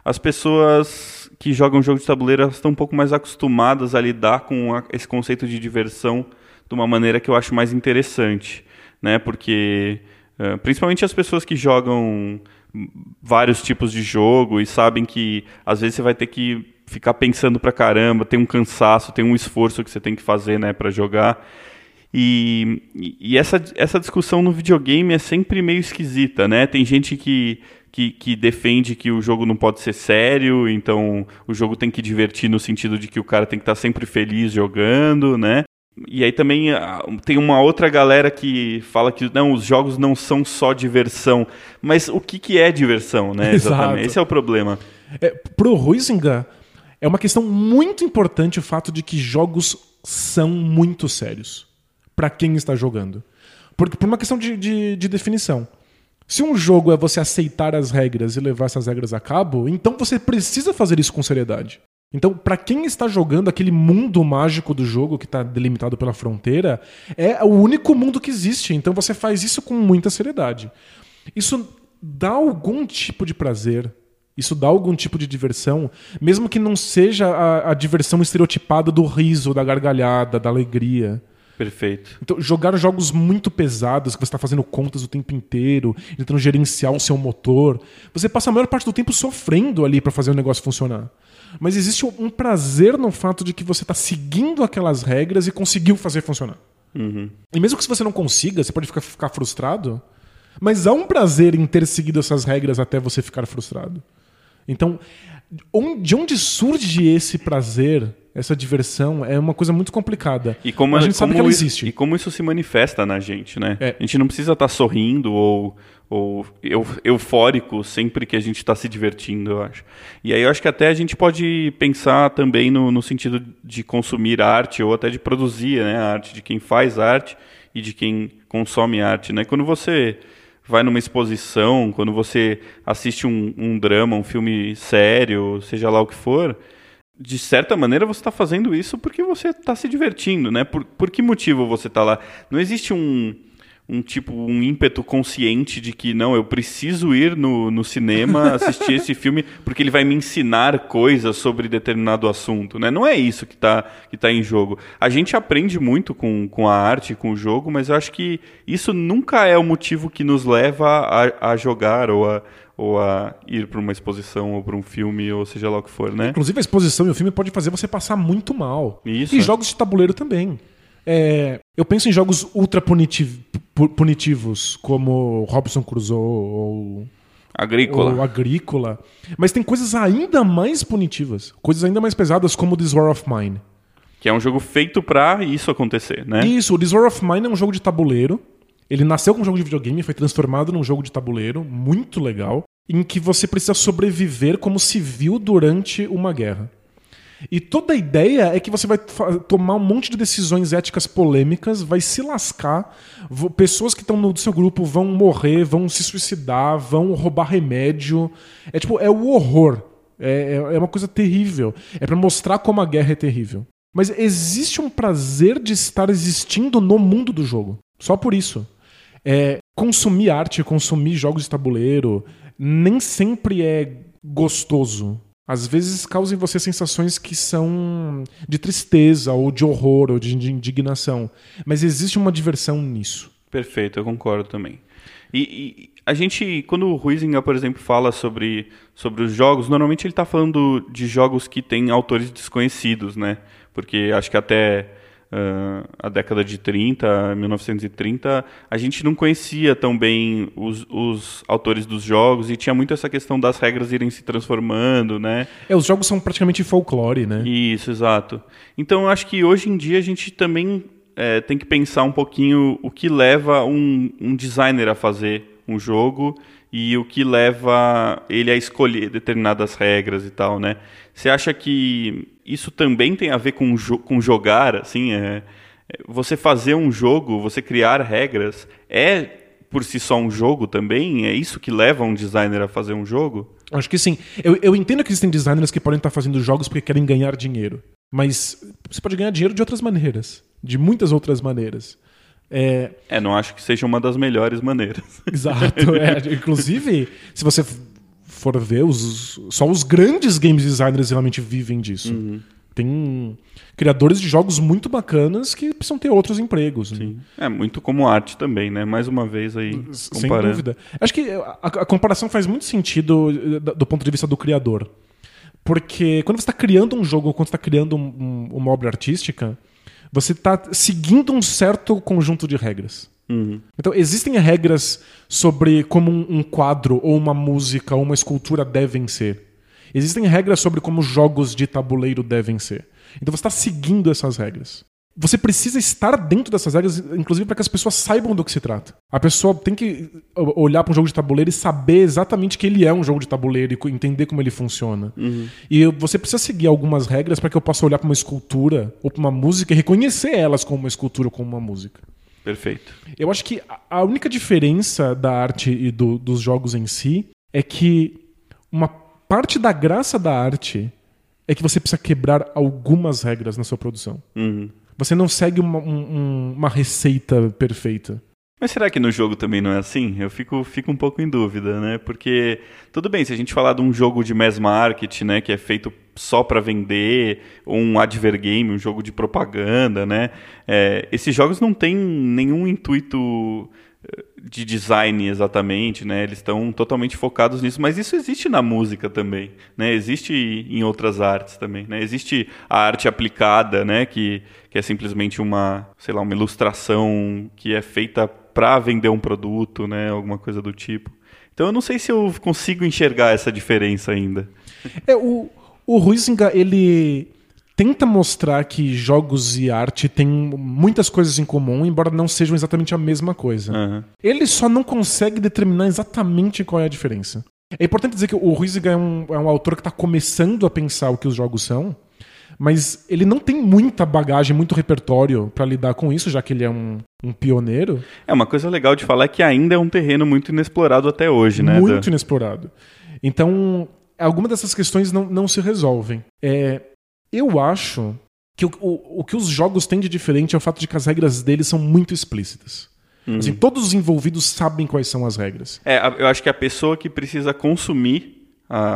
as pessoas que jogam jogo de tabuleiro estão um pouco mais acostumadas a lidar com a- esse conceito de diversão de uma maneira que eu acho mais interessante, né? Porque eh, principalmente as pessoas que jogam vários tipos de jogo e sabem que às vezes você vai ter que ficar pensando pra caramba, tem um cansaço, tem um esforço que você tem que fazer, né, para jogar. E, e essa, essa discussão no videogame é sempre meio esquisita, né? Tem gente que, que, que defende que o jogo não pode ser sério, então o jogo tem que divertir no sentido de que o cara tem que estar sempre feliz jogando, né? E aí também ah, tem uma outra galera que fala que não, os jogos não são só diversão. Mas o que, que é diversão, né? [laughs] Exato. Exatamente. Esse é o problema. É, pro Huizinga, é uma questão muito importante o fato de que jogos são muito sérios para quem está jogando. Porque, por uma questão de, de, de definição. Se um jogo é você aceitar as regras e levar essas regras a cabo, então você precisa fazer isso com seriedade. Então, para quem está jogando aquele mundo mágico do jogo que está delimitado pela fronteira, é o único mundo que existe. Então você faz isso com muita seriedade. Isso dá algum tipo de prazer. Isso dá algum tipo de diversão, mesmo que não seja a, a diversão estereotipada do riso, da gargalhada, da alegria. Perfeito. Então, jogar jogos muito pesados, que você está fazendo contas o tempo inteiro, tentando gerenciar o seu motor, você passa a maior parte do tempo sofrendo ali para fazer o negócio funcionar. Mas existe um prazer no fato de que você está seguindo aquelas regras e conseguiu fazer funcionar. Uhum. E mesmo que você não consiga, você pode ficar, ficar frustrado, mas há um prazer em ter seguido essas regras até você ficar frustrado. Então, de onde surge esse prazer, essa diversão, é uma coisa muito complicada. E como, a gente como sabe que ela isso, existe. E como isso se manifesta na gente, né? É. A gente não precisa estar sorrindo ou, ou eu- eufórico sempre que a gente está se divertindo, eu acho. E aí eu acho que até a gente pode pensar também no, no sentido de consumir arte ou até de produzir né, a arte, de quem faz arte e de quem consome arte, né? Quando você vai numa exposição, quando você assiste um, um drama, um filme sério, seja lá o que for, de certa maneira você está fazendo isso porque você está se divertindo, né? Por, por que motivo você está lá? Não existe um, um tipo, um ímpeto consciente de que não, eu preciso ir no, no cinema assistir esse [laughs] filme porque ele vai me ensinar coisas sobre determinado assunto, né? Não é isso que está que tá em jogo. A gente aprende muito com, com a arte, com o jogo, mas eu acho que isso nunca é o motivo que nos leva a, a jogar ou a, ou a ir para uma exposição ou para um filme ou seja lá o que for, né? Inclusive, a exposição e o filme pode fazer você passar muito mal. Isso, E é. jogos de tabuleiro também. É, eu penso em jogos ultra punitiv- pu- punitivos, como Robson Crusoe ou, Agrícola. ou Agrícola. Mas tem coisas ainda mais punitivas, coisas ainda mais pesadas, como This War of Mine. Que é um jogo feito pra isso acontecer, né? Isso, o This War of Mine é um jogo de tabuleiro. Ele nasceu como um jogo de videogame, foi transformado num jogo de tabuleiro, muito legal, em que você precisa sobreviver como civil durante uma guerra. E toda a ideia é que você vai tomar um monte de decisões éticas polêmicas, vai se lascar, pessoas que estão no seu grupo vão morrer, vão se suicidar, vão roubar remédio. É tipo, é o horror. É, é- é uma coisa terrível. É pra mostrar como a guerra é terrível. Mas existe um prazer de estar existindo no mundo do jogo. Só por isso. É, consumir arte, consumir jogos de tabuleiro, nem sempre é gostoso. Às vezes causa em você sensações que são de tristeza, ou de horror, ou de indignação. Mas existe uma diversão nisso. Perfeito, eu concordo também. E, e a gente, quando o Huizinga, por exemplo, fala sobre, sobre os jogos, normalmente ele está falando de jogos que têm autores desconhecidos, né? Porque acho que até ah, a década de 30, 1930, a gente não conhecia tão bem os, os autores dos jogos e tinha muito essa questão das regras irem se transformando, né? É, os jogos são praticamente folclore, né? Isso, exato. Então eu acho que hoje em dia a gente também é, tem que pensar um pouquinho o que leva um, um designer a fazer um jogo e o que leva ele a escolher determinadas regras e tal, né? Você acha que isso também tem a ver com, jo com jogar, assim, é, é, você fazer um jogo, você criar regras, é por si só um jogo também? É isso que leva um designer a fazer um jogo? Acho que sim. Eu, eu entendo que existem designers que podem estar fazendo jogos porque querem ganhar dinheiro. Mas você pode ganhar dinheiro de outras maneiras. De muitas outras maneiras. É, É, não acho que seja uma das melhores maneiras. Exato. é. [laughs] Inclusive, se você for ver, os, só os grandes games designers realmente vivem disso. Tem criadores de jogos muito bacanas que precisam ter outros empregos. né? É muito como arte também, né? Mais uma vez aí Sem comparando. dúvida. Acho que a, a comparação faz muito sentido eh, do, ponto de vista do criador. Porque quando você está criando um jogo, ou quando você está criando um- um- uma obra artística, você está seguindo um certo conjunto de regras. Uhum. Então, existem regras sobre como um, um quadro, ou uma música, ou uma escultura devem ser. Existem regras sobre como jogos de tabuleiro devem ser. Então, você está seguindo essas regras. Você precisa estar dentro dessas regras, inclusive para que as pessoas saibam do que se trata. A pessoa tem que olhar para um jogo de tabuleiro e saber exatamente que ele é um jogo de tabuleiro e entender como ele funciona. E você precisa seguir algumas regras para que eu possa olhar para uma escultura ou para uma música e reconhecer elas como uma escultura ou como uma música. Perfeito. Eu acho que a- única diferença da arte e do- dos jogos em si é que uma parte da graça da arte é que você precisa quebrar algumas regras na sua produção. Uhum. Você não segue uma, um- um- uma receita perfeita. Mas será que no jogo também não é assim? Eu fico, fico um pouco em dúvida, né? Porque, tudo bem, se a gente falar de um jogo de mass market, né, que é feito só para vender, ou um advergame, um jogo de propaganda, né? É, esses jogos não têm nenhum intuito eh, de design exatamente, né? Eles estão totalmente focados nisso, mas isso existe na música também, né? Existe em outras artes também, né? Existe a arte aplicada, né? Que, que é simplesmente uma, sei lá, uma ilustração que é feita para vender um produto, né? Alguma coisa do tipo. Então eu não sei se eu consigo enxergar essa diferença ainda. É, o, o Huizinga, ele tenta mostrar que jogos e arte têm muitas coisas em comum, embora não sejam exatamente a mesma coisa. Uhum. Ele só não consegue determinar exatamente qual é a diferença. É importante dizer que o Huizinga é um, é um autor que está começando a pensar o que os jogos são, mas ele não tem muita bagagem, muito repertório para lidar com isso, já que ele é um, um, pioneiro. É, uma coisa legal de falar é que ainda é um terreno muito inexplorado até hoje, né? Muito da... inexplorado. Então, algumas dessas questões não, não se resolvem. É, eu acho que o, o, o, que os jogos têm de diferente é o fato de que as regras deles são muito explícitas. Uhum. Assim, todos os envolvidos sabem quais são as regras. É, eu acho que a pessoa que precisa consumir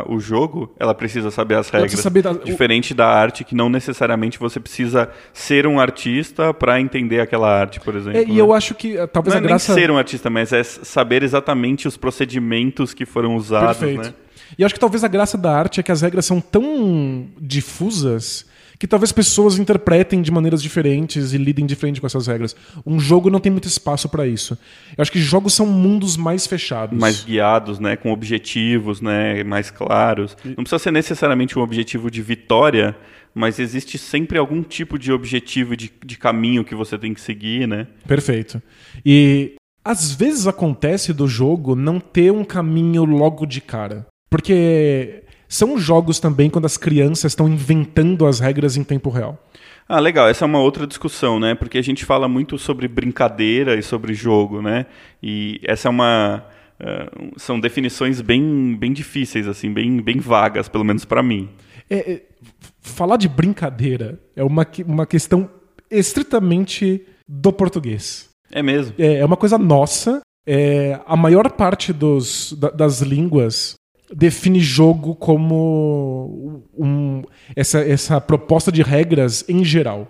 o jogo, ela precisa saber as regras. Saber da, Diferente da arte, que não necessariamente você precisa ser um artista para entender aquela arte, por exemplo. É, e né? eu acho que eh, talvez não a é graça. Nem ser um artista, mas é saber exatamente os procedimentos que foram usados. Perfeito. Né? E acho que talvez a graça da arte é que as regras são tão difusas que talvez pessoas interpretem de maneiras diferentes e lidem diferente com essas regras. Um jogo não tem muito espaço para isso. Eu acho que jogos são mundos mais fechados. Mais guiados, né? Com objetivos né? mais claros. Não precisa ser necessariamente um objetivo de vitória, mas existe sempre algum tipo de objetivo, de, de caminho que você tem que seguir, né? Perfeito. E às vezes acontece do jogo não ter um caminho logo de cara. Porque são jogos também quando as crianças estão inventando as regras em tempo real. Ah, legal. Essa é uma outra discussão, né? Porque a gente fala muito sobre brincadeira e sobre jogo, né? E essa é uma uh, são definições bem, bem difíceis, assim, bem, bem vagas, pelo menos para mim. É, é, falar de brincadeira é uma, uma questão estritamente do português. É mesmo. É, é uma coisa nossa. É, a maior parte dos, da, das línguas define jogo como um, essa, essa proposta de regras em geral.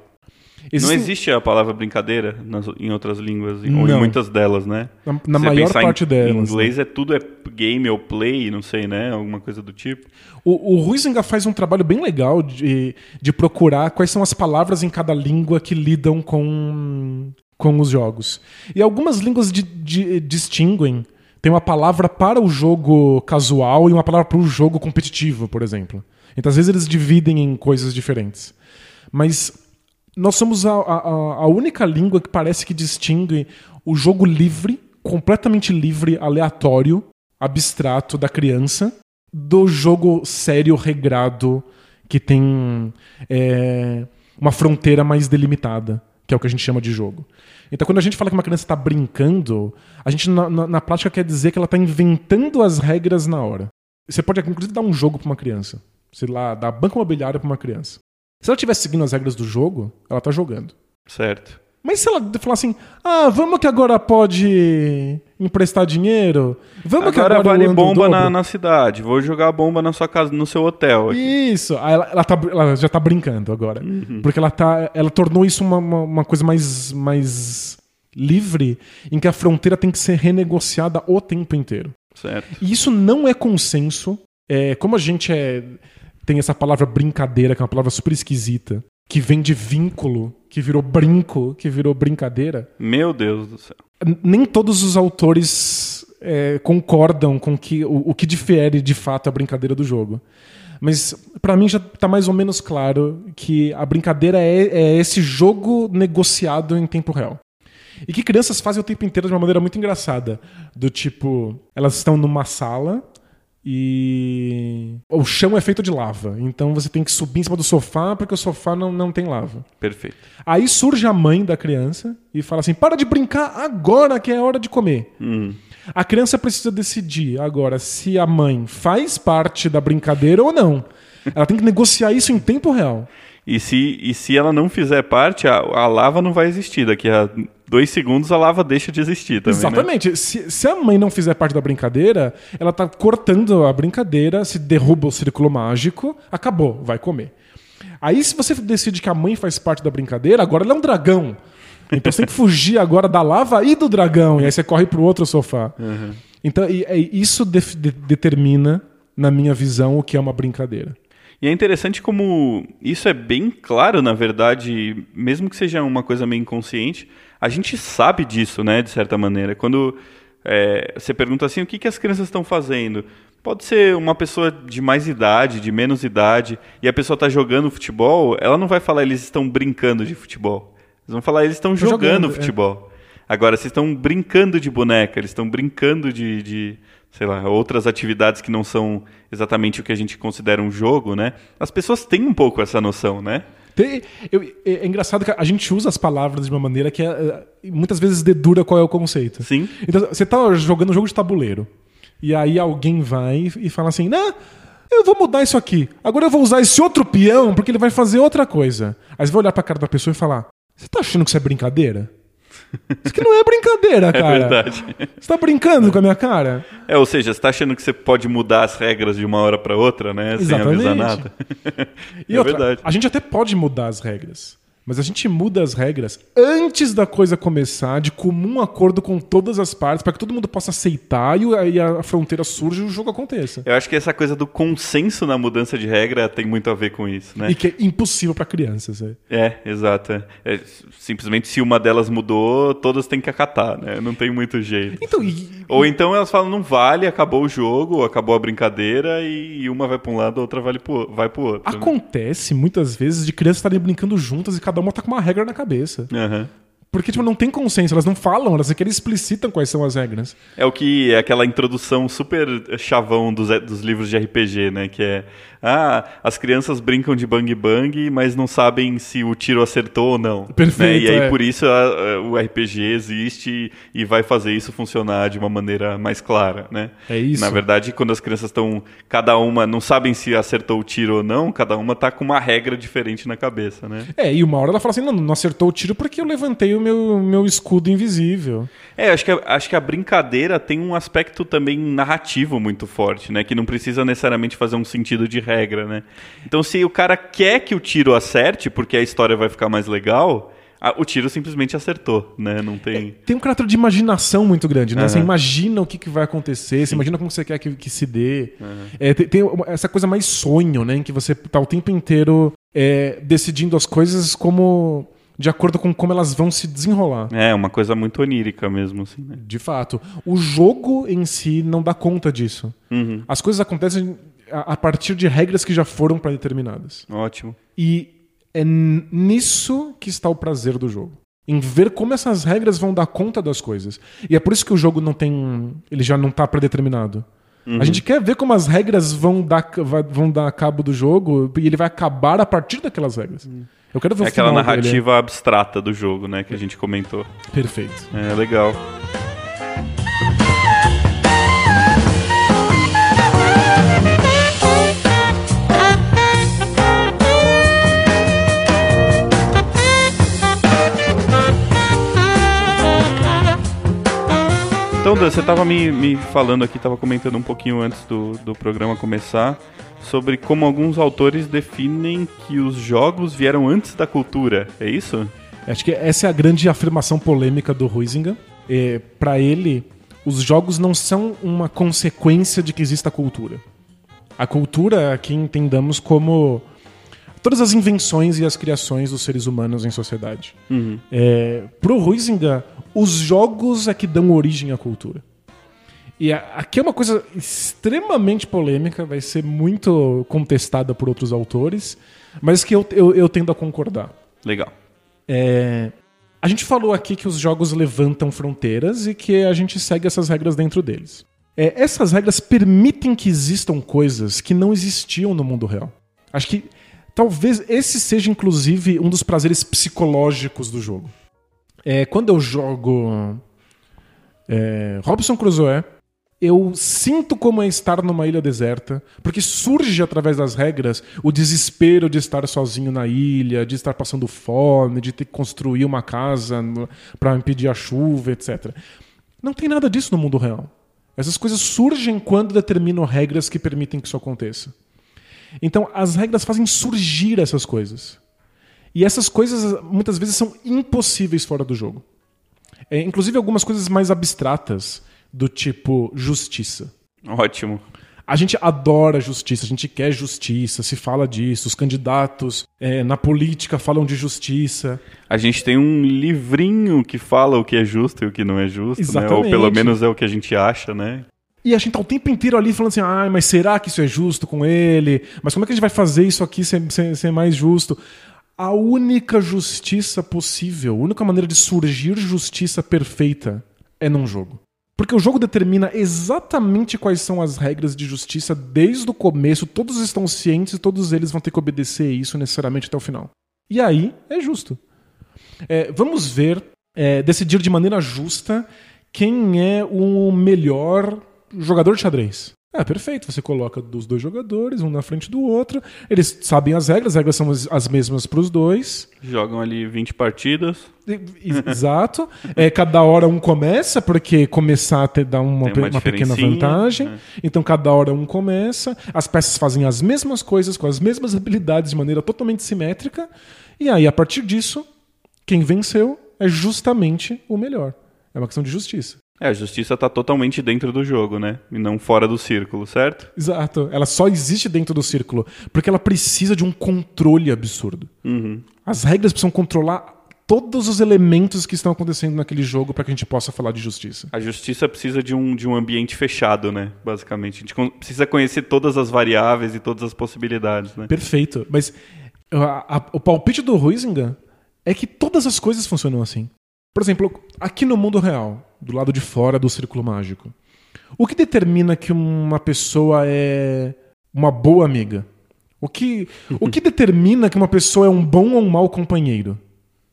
Existe... Não existe a palavra brincadeira nas, em outras línguas, não. ou em muitas delas, né? Na, na maior parte em, delas. Em inglês né? é tudo é game ou play, não sei, né? Alguma coisa do tipo. O, o Huizinga faz um trabalho bem legal de, de procurar quais são as palavras em cada língua que lidam com, com os jogos. E algumas línguas de, de, distinguem tem uma palavra para o jogo casual e uma palavra para o jogo competitivo, por exemplo. Então, às vezes, eles dividem em coisas diferentes. Mas nós somos a, a, a única língua que parece que distingue o jogo livre, completamente livre, aleatório, abstrato da criança, do jogo sério, regrado, que tem é, uma fronteira mais delimitada, que é o que a gente chama de jogo. Então, quando a gente fala que uma criança está brincando, a gente na, na, na, prática quer dizer que ela está inventando as regras na hora. Você pode, inclusive, dar um jogo para uma criança. Sei lá, dar banco imobiliário para uma criança. Se ela estiver seguindo as regras do jogo, ela está jogando. Certo. Mas se ela falar assim, ah, vamos que agora pode emprestar dinheiro, vamos agora que agora vale bomba na, na, cidade, vou jogar bomba na sua casa, no seu hotel. Aqui. Isso, ela, ela, tá, ela, já tá brincando agora, uhum. porque ela tá, ela tornou isso uma, uma, uma, coisa mais, mais livre, em que a fronteira tem que ser renegociada o tempo inteiro. Certo. E isso não é consenso. É, como a gente é, tem essa palavra brincadeira, que é uma palavra super esquisita que vem de vínculo, que virou brinco, que virou brincadeira. Meu Deus do céu. Nem todos os autores é, concordam com que, o, o, que difere de fato a brincadeira do jogo. Mas para mim já está mais ou menos claro que a brincadeira é, é esse jogo negociado em tempo real. E que crianças fazem o tempo inteiro de uma maneira muito engraçada. Do tipo, elas estão numa sala e o chão é feito de lava. Então você tem que subir em cima do sofá porque o sofá não, não tem lava. Perfeito. Aí surge a mãe da criança e fala assim: para de brincar agora que é hora de comer. Hum. A criança precisa decidir agora se a mãe faz parte da brincadeira ou não. Ela tem que negociar isso em tempo real. E se, e se ela não fizer parte, a, a lava não vai existir daqui a dois segundos a lava deixa de existir também. Né? Exatamente. Se, se a mãe não fizer parte da brincadeira, ela tá cortando a brincadeira, se derruba o círculo mágico, acabou, vai comer. Aí, se você decide que a mãe faz parte da brincadeira, agora ela é um dragão. Então você tem que fugir agora da lava e do dragão. E aí você corre pro outro sofá. Uhum. Então, e, e isso def- de- determina, na minha visão, o que é uma brincadeira. E é interessante como isso é bem claro, na verdade, mesmo que seja uma coisa meio inconsciente, a gente sabe disso, né, de certa maneira. Quando é, você pergunta assim, o que, que as crianças estão fazendo? Pode ser uma pessoa de mais idade, de menos idade, e a pessoa está jogando futebol, ela não vai falar eles estão brincando de futebol. Eles vão falar eles estão jogando, jogando, é. futebol. Agora, vocês estão brincando de boneca, eles estão brincando de, de, sei lá, outras atividades que não são exatamente o que a gente considera um jogo, né? As pessoas têm um pouco essa noção, né? Tem- eu- é, é engraçado que a gente usa as palavras de uma maneira que é, é, muitas vezes dedura qual é o conceito. Sim. Então, você tá jogando um jogo de tabuleiro. E aí alguém vai e fala assim: Não, eu vou mudar isso aqui. Agora eu vou usar esse outro peão porque ele vai fazer outra coisa. Aí você vai olhar pra cara da pessoa e falar: Você tá achando que isso é brincadeira? Isso aqui não é brincadeira, [laughs] É cara. verdade. Você tá brincando com a minha cara? É, ou seja, você tá achando que você pode mudar as regras de uma hora para outra, né? Sem avisar Exatamente. nada. [laughs] E é outra, verdade. a gente até pode mudar as regras. Mas a gente muda as regras antes da coisa começar, de comum acordo com todas as partes, para que todo mundo possa aceitar e aí a fronteira surge e o jogo aconteça. Eu acho que essa coisa do consenso na mudança de regra tem muito a ver com isso, né? E que é impossível para crianças. é. É, exato. é. É, simplesmente se uma delas mudou, todas têm que acatar, né? Não tem muito jeito. Então, e- Ou então elas falam, não vale, acabou o jogo, acabou a brincadeira, e, uma vai para um lado, a outra vai pro, vai pro outro. né? acontece muitas vezes de crianças estarem brincando juntas e cada uma tá com uma regra na cabeça. Aham. Porque, tipo, não tem consenso, elas não falam, elas sequer explicitam quais são as regras. É o que é aquela introdução super chavão dos, dos livros de RPG, né? Que é ah, as crianças brincam de bang bang, mas não sabem se o tiro acertou ou não. Perfeito, né? E aí é. por isso a- a- o RPG existe e vai fazer isso funcionar de uma maneira mais clara, né? É isso. Na verdade, quando as crianças estão cada uma não sabem se acertou o tiro ou não, cada uma tá com uma regra diferente na cabeça, né? É, e uma hora ela fala assim: não, não acertou o tiro porque eu levantei o meu, meu escudo invisível. É, acho que, a- acho que a brincadeira tem um aspecto também narrativo muito forte, né? Que não precisa necessariamente fazer um sentido de regra, né? Então, se o cara quer que o tiro acerte, porque a história vai ficar mais legal, o tiro simplesmente acertou, né? Não tem... Tem um caráter de imaginação muito grande, né? Aham. Você imagina o que, que vai acontecer, você imagina como você quer que, que se dê. É, tem, tem essa coisa mais sonho, né? Em que você tá o tempo inteiro é, decidindo as coisas como. de acordo com como elas vão se desenrolar. É, uma coisa muito onírica mesmo, assim, né? De fato. O jogo em si não dá conta disso. Uhum. As coisas acontecem a, a partir de regras que já foram pré-determinadas. Ótimo. E é nisso que está o prazer do jogo. Em ver como essas regras vão dar conta das coisas. E é por isso que o jogo não tem. Ele já não está predeterminado. A gente quer ver como as regras vão dar, vão dar cabo do jogo e ele vai acabar a partir daquelas regras. Eu quero ver É aquela final dele. narrativa abstrata do jogo, né? Que a gente comentou. Perfeito. É, legal. Então, Dan, você estava me, me falando aqui, estava comentando um pouquinho antes do, do programa começar, sobre como alguns autores definem que os jogos vieram antes da cultura, é isso? Acho que essa é a grande afirmação polêmica do Huizinga. É, para ele, os jogos não são uma consequência de que exista a cultura. A cultura, aqui entendamos como todas as invenções e as criações dos seres humanos em sociedade. É, pro Huizinga, os jogos é que dão origem à cultura. E aqui é uma coisa extremamente polêmica, vai ser muito contestada por outros autores, mas que eu, eu, eu tendo a concordar. Legal. É, a gente falou aqui que os jogos levantam fronteiras e que a gente segue essas regras dentro deles. É, essas regras permitem que existam coisas que não existiam no mundo real. Acho que talvez esse seja, inclusive, um dos prazeres psicológicos do jogo. É, quando eu jogo é, Robson Crusoe, Eu sinto como é estar numa ilha deserta, porque surge através das regras o desespero de estar sozinho na ilha, de estar passando fome, de ter que construir uma casa para impedir a chuva, etc. Não tem nada disso no mundo real. Essas coisas surgem quando determinam regras que permitem que isso aconteça. Então, as regras fazem surgir essas coisas. E essas coisas muitas vezes são impossíveis fora do jogo. É, inclusive algumas coisas mais abstratas do tipo justiça. Ótimo. A gente adora justiça, a gente quer justiça, se fala disso, os candidatos é, na política falam de justiça. A gente tem um livrinho que fala o que é justo e o que não é justo, né? ou pelo menos é o que a gente acha, né? E a gente tá o tempo inteiro ali falando assim, ah, mas será que isso é justo com ele? Mas como é que a gente vai fazer isso aqui ser, ser, ser mais justo? A única justiça possível, a única maneira de surgir justiça perfeita é num jogo. Porque o jogo determina exatamente quais são as regras de justiça desde o começo, todos estão cientes e todos eles vão ter que obedecer isso necessariamente até o final. E aí é justo. É, vamos ver, é, decidir de maneira justa quem é o melhor jogador de xadrez. É, perfeito. Você coloca dos dois jogadores, um na frente do outro. Eles sabem as regras, as regras são as mesmas para os dois. Jogam ali 20 partidas. Exato. É, cada hora um começa, porque começar te dá uma, uma, uma pequena vantagem. É. Então cada hora um começa. As peças fazem as mesmas coisas, com as mesmas habilidades, de maneira totalmente simétrica. E aí, a partir disso, quem venceu é justamente o melhor. É uma questão de justiça. É, a justiça está totalmente dentro do jogo, né? E não fora do círculo, certo? Exato. Ela só existe dentro do círculo porque ela precisa de um controle absurdo. Uhum. As regras precisam controlar todos os elementos que estão acontecendo naquele jogo para que a gente possa falar de justiça. A justiça precisa de um, de um ambiente fechado, né? Basicamente. A gente precisa conhecer todas as variáveis e todas as possibilidades, né? Perfeito. Mas a, a, o palpite do Huizinga é que todas as coisas funcionam assim. Por exemplo, aqui no mundo real, do lado de fora do círculo mágico, o que determina que uma pessoa é uma boa amiga? O que, o que [laughs] determina que uma pessoa é um bom ou um mau companheiro?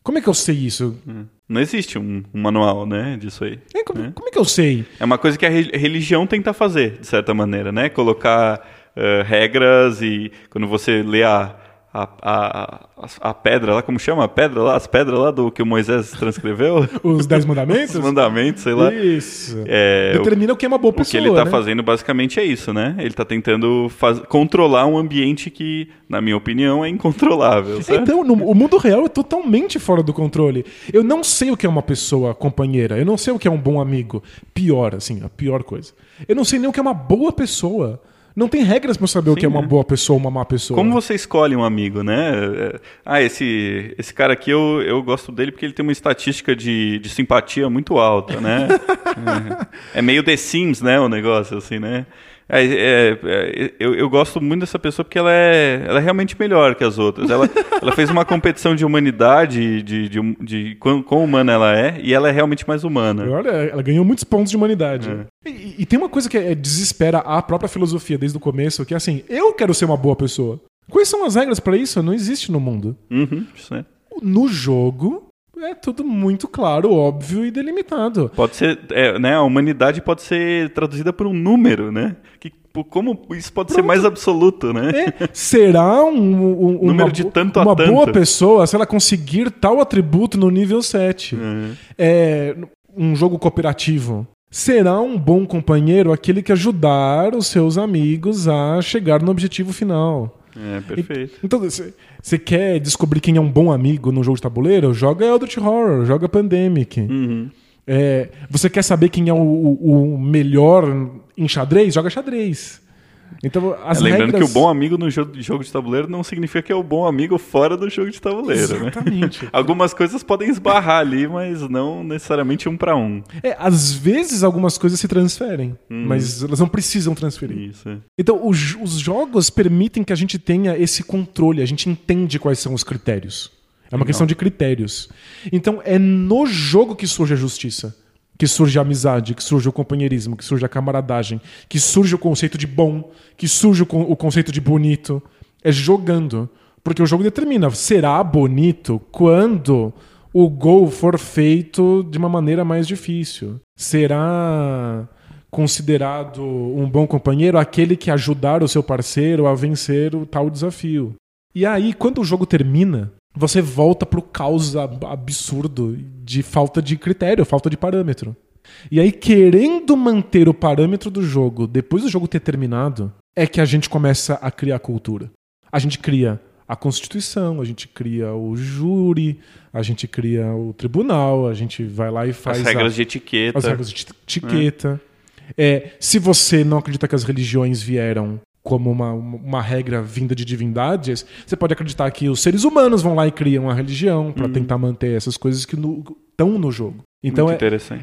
Como é que eu sei isso? Hum. Não existe um, um manual, né, disso aí. É, como, né? como, é que eu sei? É uma coisa que a religião tenta fazer, de certa maneira, né? Colocar uh, regras e quando você lê a a, a, a, pedra lá, como chama a pedra lá? As pedras lá do que o Moisés transcreveu? [laughs] Os Dez Mandamentos? Os Mandamentos, sei lá. Isso. É, Determina o, que é uma boa pessoa. O que ele está né? fazendo basicamente é isso, né? Ele está tentando faz, controlar um ambiente que, na minha opinião, é incontrolável. Certo? Então, no, o mundo real é totalmente fora do controle. Eu não sei o que é uma pessoa companheira, eu não sei o que é um bom amigo. Pior, assim, a pior coisa. Eu não sei nem o que é uma boa pessoa. Não tem regras para saber Sim, o que é uma né? boa pessoa ou uma má pessoa. Como você escolhe um amigo, né? É, ah, esse, esse cara aqui eu, eu gosto dele porque ele tem uma estatística de, de simpatia muito alta, né? é, [laughs] é meio The Sims, né? O negócio, assim, né? É, é, é, eu, eu gosto muito dessa pessoa porque ela é, ela é realmente melhor que as outras. Ela, [laughs] ela fez uma competição de humanidade, de, de, de, de quão, quão, humana ela é, e ela é realmente mais humana. Olha, ela ganhou muitos pontos de humanidade. É. E, e, tem uma coisa que é, desespera a própria filosofia desde o começo, que é assim, eu quero ser uma boa pessoa. Quais são as regras para isso? Não existe no mundo. Uhum, é. No jogo, é tudo muito claro, óbvio e delimitado. Pode ser, é, né? A humanidade pode ser traduzida por um número, né? Que, como isso pode Pronto. ser mais absoluto, né? É. Será um, um [laughs] número uma, de tanto uma tanto. boa pessoa se ela conseguir tal atributo no nível 7. Uhum. É, um jogo cooperativo. Será um bom companheiro aquele que ajudar os seus amigos a chegar no objetivo final. É, perfeito. Então, você quer descobrir quem é um bom amigo no jogo de tabuleiro? Joga Eldritch Horror, joga Pandemic. Uhum. É, você quer saber quem é o, o, o melhor em xadrez? Joga xadrez. Então, as é, lembrando regras... que o bom amigo no jogo de tabuleiro não significa que é o bom amigo fora do jogo de tabuleiro. Né? Exatamente. Né? [laughs] algumas coisas podem esbarrar ali, mas não necessariamente um para um. É, às vezes algumas coisas se transferem, hum. mas elas não precisam transferir. Isso. É. Então, os, os jogos permitem que a gente tenha esse controle, a gente entende quais são os critérios. É uma não. questão de critérios. Então, é no jogo que surge a justiça que surge a amizade, que surge o companheirismo, que surge a camaradagem, que surge o conceito de bom, que surge o conceito de bonito. É jogando. Porque o jogo determina, será bonito quando o gol for feito de uma maneira mais difícil? Será considerado um bom companheiro aquele que ajudar o seu parceiro a vencer o tal desafio. E aí, quando o jogo termina, você volta pro caos absurdo de falta de critério, falta de parâmetro. E aí, querendo manter o parâmetro do jogo depois do jogo ter terminado, é que a gente começa a criar cultura. A gente cria a Constituição, a gente cria o júri, a gente cria o tribunal, a gente vai lá e faz. As regras a, de etiqueta. As regras de etiqueta. É. É, se você não acredita que as religiões vieram como uma, uma regra vinda de divindades, você pode acreditar que os seres humanos vão lá e criam uma religião para uhum. tentar manter essas coisas que estão no, no jogo. Então é,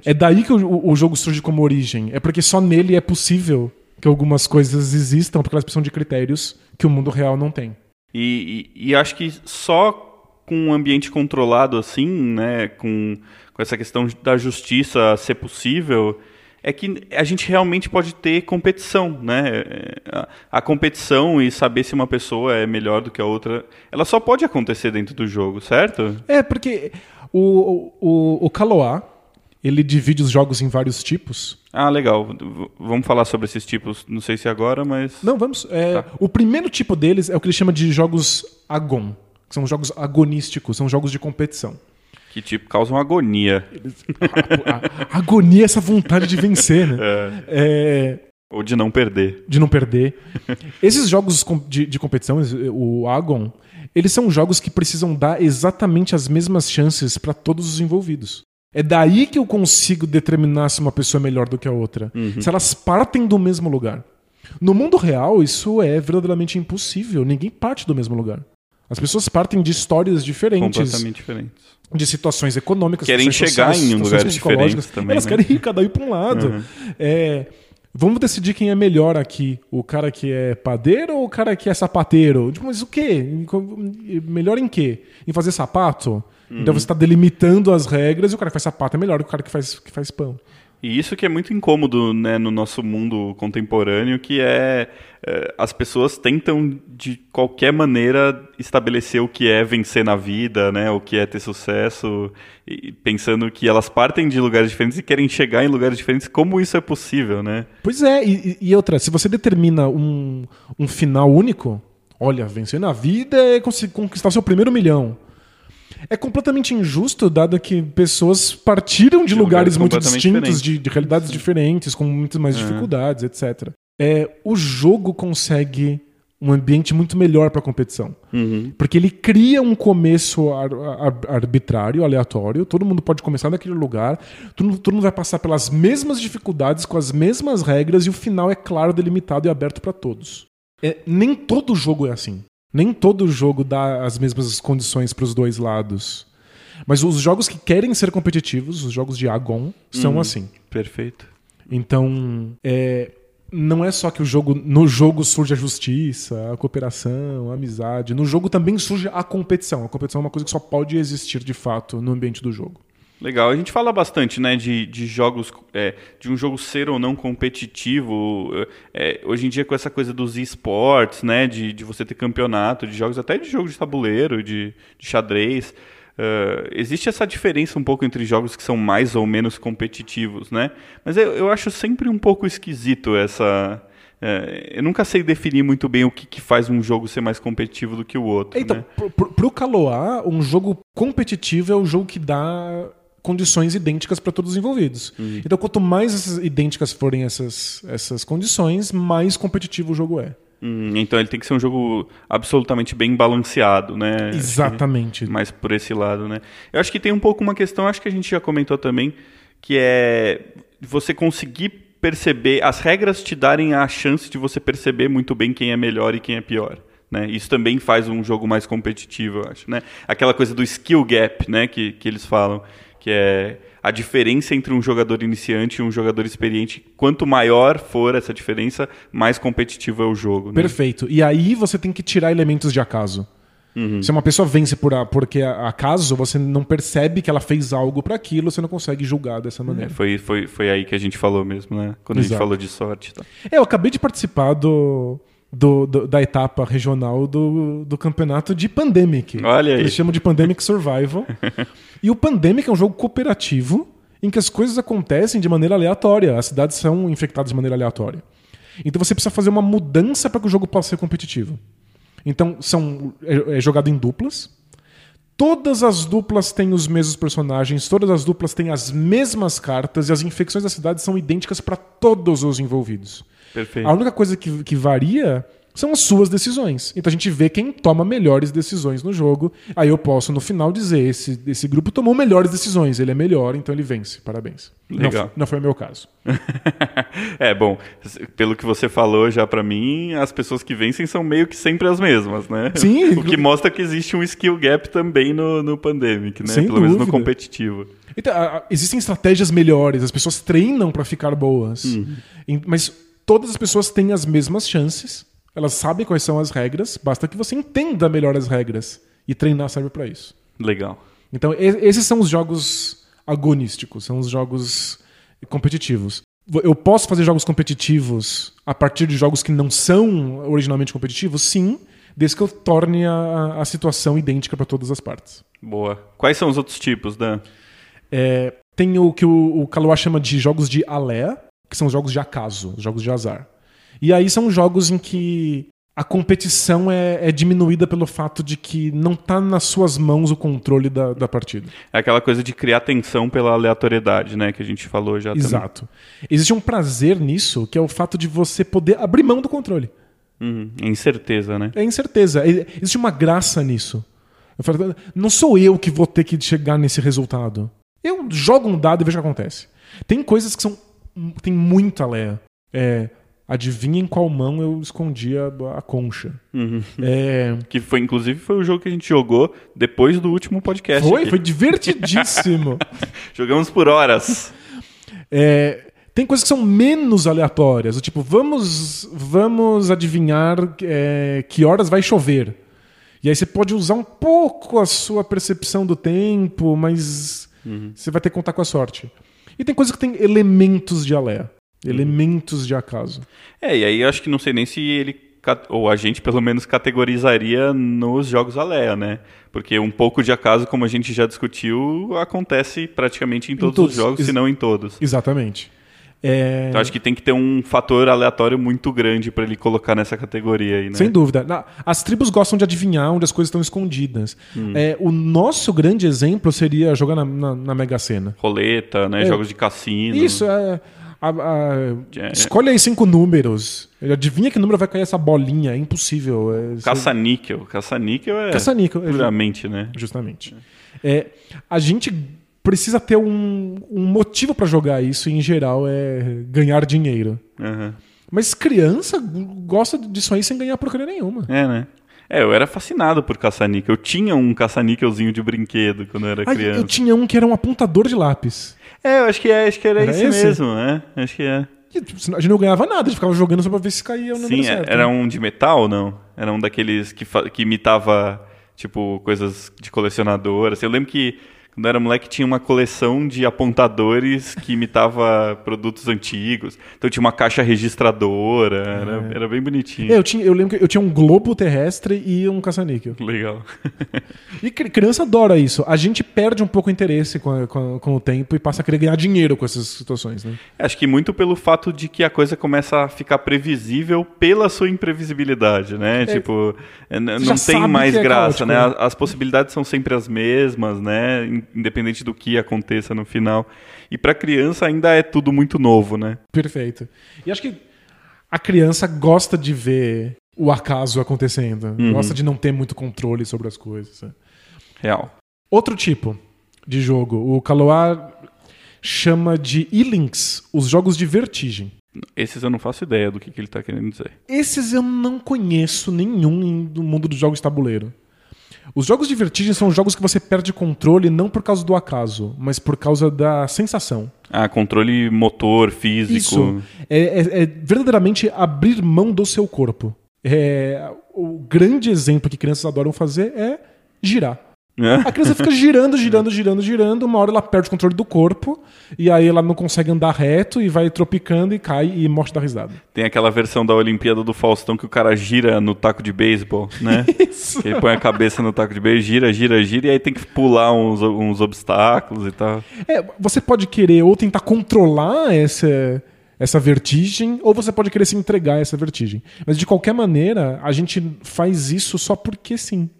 é daí que o, o jogo surge como origem. É porque só nele é possível que algumas coisas existam, porque elas precisam de critérios que o mundo real não tem. E, e, e acho que só com um ambiente controlado assim, né, com, com essa questão da justiça ser possível, é que a gente realmente pode ter competição, né? A, a, competição e saber se uma pessoa é melhor do que a outra, ela só pode acontecer dentro do jogo, certo? É, porque o, o, o Kaloa, ele divide os jogos em vários tipos. Ah, legal. Vamos falar sobre esses tipos, não sei se agora, mas... Não, vamos... É, tá. O primeiro tipo deles é o que ele chama de jogos agon, que são jogos agonísticos, são jogos de competição que tipo causam agonia. A, a, agonia é essa vontade de vencer, né? É. É... Ou de não perder. De não perder. Esses jogos de, de competição, o Agon, eles são jogos que precisam dar exatamente as mesmas chances para todos os envolvidos. É daí que eu consigo determinar se uma pessoa é melhor do que a outra. Uhum. Se elas partem do mesmo lugar. No mundo real, isso é verdadeiramente impossível. Ninguém parte do mesmo lugar. As pessoas partem de histórias diferentes. Completamente diferentes de situações econômicas, querem chegar sociais, em lugares diferentes também. Elas né? querem ir cada um para um lado. Uhum. É, vamos decidir quem é melhor aqui, o cara que é padeiro ou o cara que é sapateiro? Tipo, mas o quê? Melhor em quê? Em fazer sapato? Então uhum. Então você está delimitando as regras e o cara que faz sapato é melhor do que o cara que faz, que faz pão. E isso que é muito incômodo né, no nosso mundo contemporâneo, que é, é, as pessoas tentam de qualquer maneira estabelecer o que é vencer na vida, né, o que é ter sucesso, pensando que elas partem de lugares diferentes e querem chegar em lugares diferentes. Como isso é possível, né? Pois é, e, e outra, se você determina um, um final único, olha, vencer na vida é conquistar seu primeiro milhão. É completamente injusto, dado que pessoas partiram de, de lugares, lugares muito distintos, de, de, realidades Sim. diferentes, com muitas mais uhum. dificuldades, etc. É, o jogo consegue um ambiente muito melhor para a competição. Uhum. Porque ele cria um começo ar, ar, arbitrário, aleatório, todo mundo pode começar naquele lugar, todo, todo mundo vai passar pelas mesmas dificuldades, com as mesmas regras, e o final é claro, delimitado e aberto para todos. É, nem todo jogo é assim. Nem todo jogo dá as mesmas condições para os dois lados. Mas os jogos que querem ser competitivos, os jogos de Agon, são hum, assim. Perfeito. Então, é, não é só que o jogo no jogo surge a justiça, a cooperação, a amizade. No jogo também surge a competição. A competição é uma coisa que só pode existir de fato no ambiente do jogo. Legal. A gente fala bastante, né, de, de jogos, é, de um jogo ser ou não competitivo. É, hoje em dia com essa coisa dos esportes, né, de, de você ter campeonato de jogos, até de jogo de tabuleiro, de, de xadrez. Uh, existe essa diferença um pouco entre jogos que são mais ou menos competitivos, né? Mas eu, eu acho sempre um pouco esquisito essa. Uh, eu nunca sei definir muito bem o que, que, faz um jogo ser mais competitivo do que o outro. Então, né? pro, pro, pro Caloa, um jogo competitivo é o jogo que dá condições idênticas para todos os envolvidos. Uhum. Então, quanto mais idênticas forem essas, essas condições, mais competitivo o jogo é. Hum, então ele tem que ser um jogo absolutamente bem balanceado, né? Exatamente. Mais por esse lado, né? Eu acho que tem um pouco uma questão, acho que a gente já comentou também, que é você conseguir perceber, as regras te darem a chance de você perceber muito bem quem é melhor e quem é pior. Né? Isso também faz um jogo mais competitivo, eu acho. Né? Aquela coisa do skill gap né? que, que eles falam que é a diferença entre um jogador iniciante e um jogador experiente. Quanto maior for essa diferença, mais competitivo é o jogo. Né? Perfeito. E aí você tem que tirar elementos de acaso. Uhum. Se uma pessoa vence por a, porque acaso, você não percebe que ela fez algo para aquilo, você não consegue julgar dessa é, maneira. É, foi, foi, foi aí que a gente falou mesmo, né? Quando Exato. a gente falou de sorte. Tá? É, eu acabei de participar do, do, do, da etapa regional do, do campeonato de Pandemic. Olha aí. Eles chamam de Pandemic Survival. [laughs] e o Pandemic é um jogo cooperativo em que as coisas acontecem de maneira aleatória, as cidades são infectadas de maneira aleatória. Então você precisa fazer uma mudança para que o jogo possa ser competitivo. Então são é, é jogado em duplas. Todas as duplas têm os mesmos personagens, todas as duplas têm as mesmas cartas e as infecções da cidade são idênticas para todos os envolvidos. Perfeito. A única coisa que, que varia são as suas decisões. Então a gente vê quem toma melhores decisões no jogo. Aí eu posso, no final, dizer: esse, esse grupo tomou melhores decisões, ele é melhor, então ele vence. Parabéns. Legal. Não, não foi o meu caso. [laughs] é, bom, pelo que você falou já para mim, as pessoas que vencem são meio que sempre as mesmas, né? Sim. [laughs] o que mostra que existe um skill gap também no, no Pandemic, né? Sem Pelo menos no dúvida. competitivo. Então, existem estratégias melhores, as pessoas treinam para ficar boas. Em- Mas todas as pessoas têm as mesmas chances, elas sabem quais são as regras, basta que você entenda melhor as regras. E treinar serve para isso. Legal. Então, esses são os jogos agonísticos, são os jogos competitivos. Eu posso fazer jogos competitivos a partir de jogos que não são originalmente competitivos? Sim, desde que eu torne a, a situação idêntica para todas as partes. Boa. Quais são os outros tipos, Dan? É, tem o que o, o Kaloa chama de jogos de alea, que são os jogos de acaso, os jogos de azar. E aí são jogos em que a competição é, é diminuída pelo fato de que não está nas suas mãos o controle da, da partida. É aquela coisa de criar tensão pela aleatoriedade, né? Que a gente falou já também. Exato. Existe um prazer nisso, que é o fato de você poder abrir mão do controle. Uhum. Incerteza, né? É incerteza. Existe uma graça nisso. Falo, não sou eu que vou ter que chegar nesse resultado. Eu jogo um dado e vejo o que acontece. Tem coisas que são. Tem muita Leia. É. Adivinha em qual mão eu escondi a, a concha. Uhum. É, Que foi, inclusive, foi o jogo que a gente jogou depois do último podcast. foi, aqui. foi divertidíssimo. [laughs] Jogamos por horas. É, tem coisas que são menos aleatórias. Tipo, vamos, vamos adivinhar é, que horas vai chover. E aí você pode usar um pouco a sua percepção do tempo, mas você vai ter que contar com a sorte. E tem coisas que tem elementos de alé, elementos de acaso. É, e aí eu acho que não sei nem se ele, ou a gente pelo menos categorizaria nos jogos Alea, né? Porque um pouco de acaso, como a gente já discutiu, acontece praticamente em todos, todos. os jogos, Ex- se não em todos. Exatamente. É, Então acho que tem que ter um fator aleatório muito grande pra ele colocar nessa categoria aí, né? Sem dúvida. Na- As tribos gostam de adivinhar onde as coisas estão escondidas. Hum. É, o nosso grande exemplo seria jogar na, na, na Mega Sena. Roleta, né? É. Jogos de cassino. Isso, é. a- a- É. Escolhe aí cinco números. Adivinha que número vai cair essa bolinha. É impossível. É, Caça-níquel. Caça-níquel é Caça-níquel, é. puramente, né? Justamente. A gente precisa ter um, um motivo pra jogar isso, e em geral é ganhar dinheiro. Aham. Mas criança gosta disso aí sem ganhar porcaria nenhuma. É, né? É, eu era fascinado por caça-níquel. Eu tinha um caça-níquelzinho de brinquedo quando eu era Ai, criança. eu tinha um que era um apontador de lápis. É, eu acho que é, acho que era, Era esse, esse? mesmo, né? Acho que é. E, a gente não ganhava nada, a gente ficava jogando só pra ver se caía o número Sim, certo. era né? um de metal ou não? Era um daqueles que, que imitava, tipo, coisas de colecionador. Assim, eu lembro que quando eu era moleque tinha uma coleção de apontadores que imitava produtos antigos. Então tinha uma caixa registradora, era, era bem bonitinho. É, eu, tinha, eu lembro que eu tinha um globo terrestre e um caça-níquel. Legal. [laughs] E cri- criança adora isso. A gente perde um pouco o interesse com, a- com, a- com o tempo e passa a querer ganhar dinheiro com essas situações, né? Acho que muito pelo fato de que a coisa começa a ficar previsível pela sua imprevisibilidade, né? Tipo, é, Você não tem mais é graça, caótico, né? né? A- As possibilidades são sempre as mesmas, né? In- Independente do que aconteça no final. E pra criança ainda é tudo muito novo, né? Perfeito. E acho que a criança gosta de ver o acaso acontecendo. Gosta de não ter muito controle sobre as coisas. né? Real. Outro tipo de jogo, o Kaloa chama de e-links, os jogos de vertigem. Esses eu não faço ideia do que, que ele tá querendo dizer. Esses eu não conheço nenhum do mundo dos jogos de tabuleiro. Os jogos de vertigem são jogos que você perde controle não por causa do acaso, mas por causa da sensação. Ah, controle motor, físico. Isso é, é- é verdadeiramente abrir mão do seu corpo. É, o grande exemplo que crianças adoram fazer é girar. A criança fica girando, girando, girando, girando. Uma hora ela perde o controle do corpo. E aí ela não consegue andar reto e vai tropicando e cai e morre da risada. Tem aquela versão da Olimpíada do Faustão que o cara gira no taco de beisebol, né? [laughs] Isso. Ele põe a cabeça no taco de beisebol, gira, gira, gira, e aí tem que pular uns, uns obstáculos e tal. É, você pode querer ou tentar controlar essa, essa vertigem, ou você pode querer se entregar a essa vertigem. Mas de qualquer maneira, a gente faz isso só porque sim.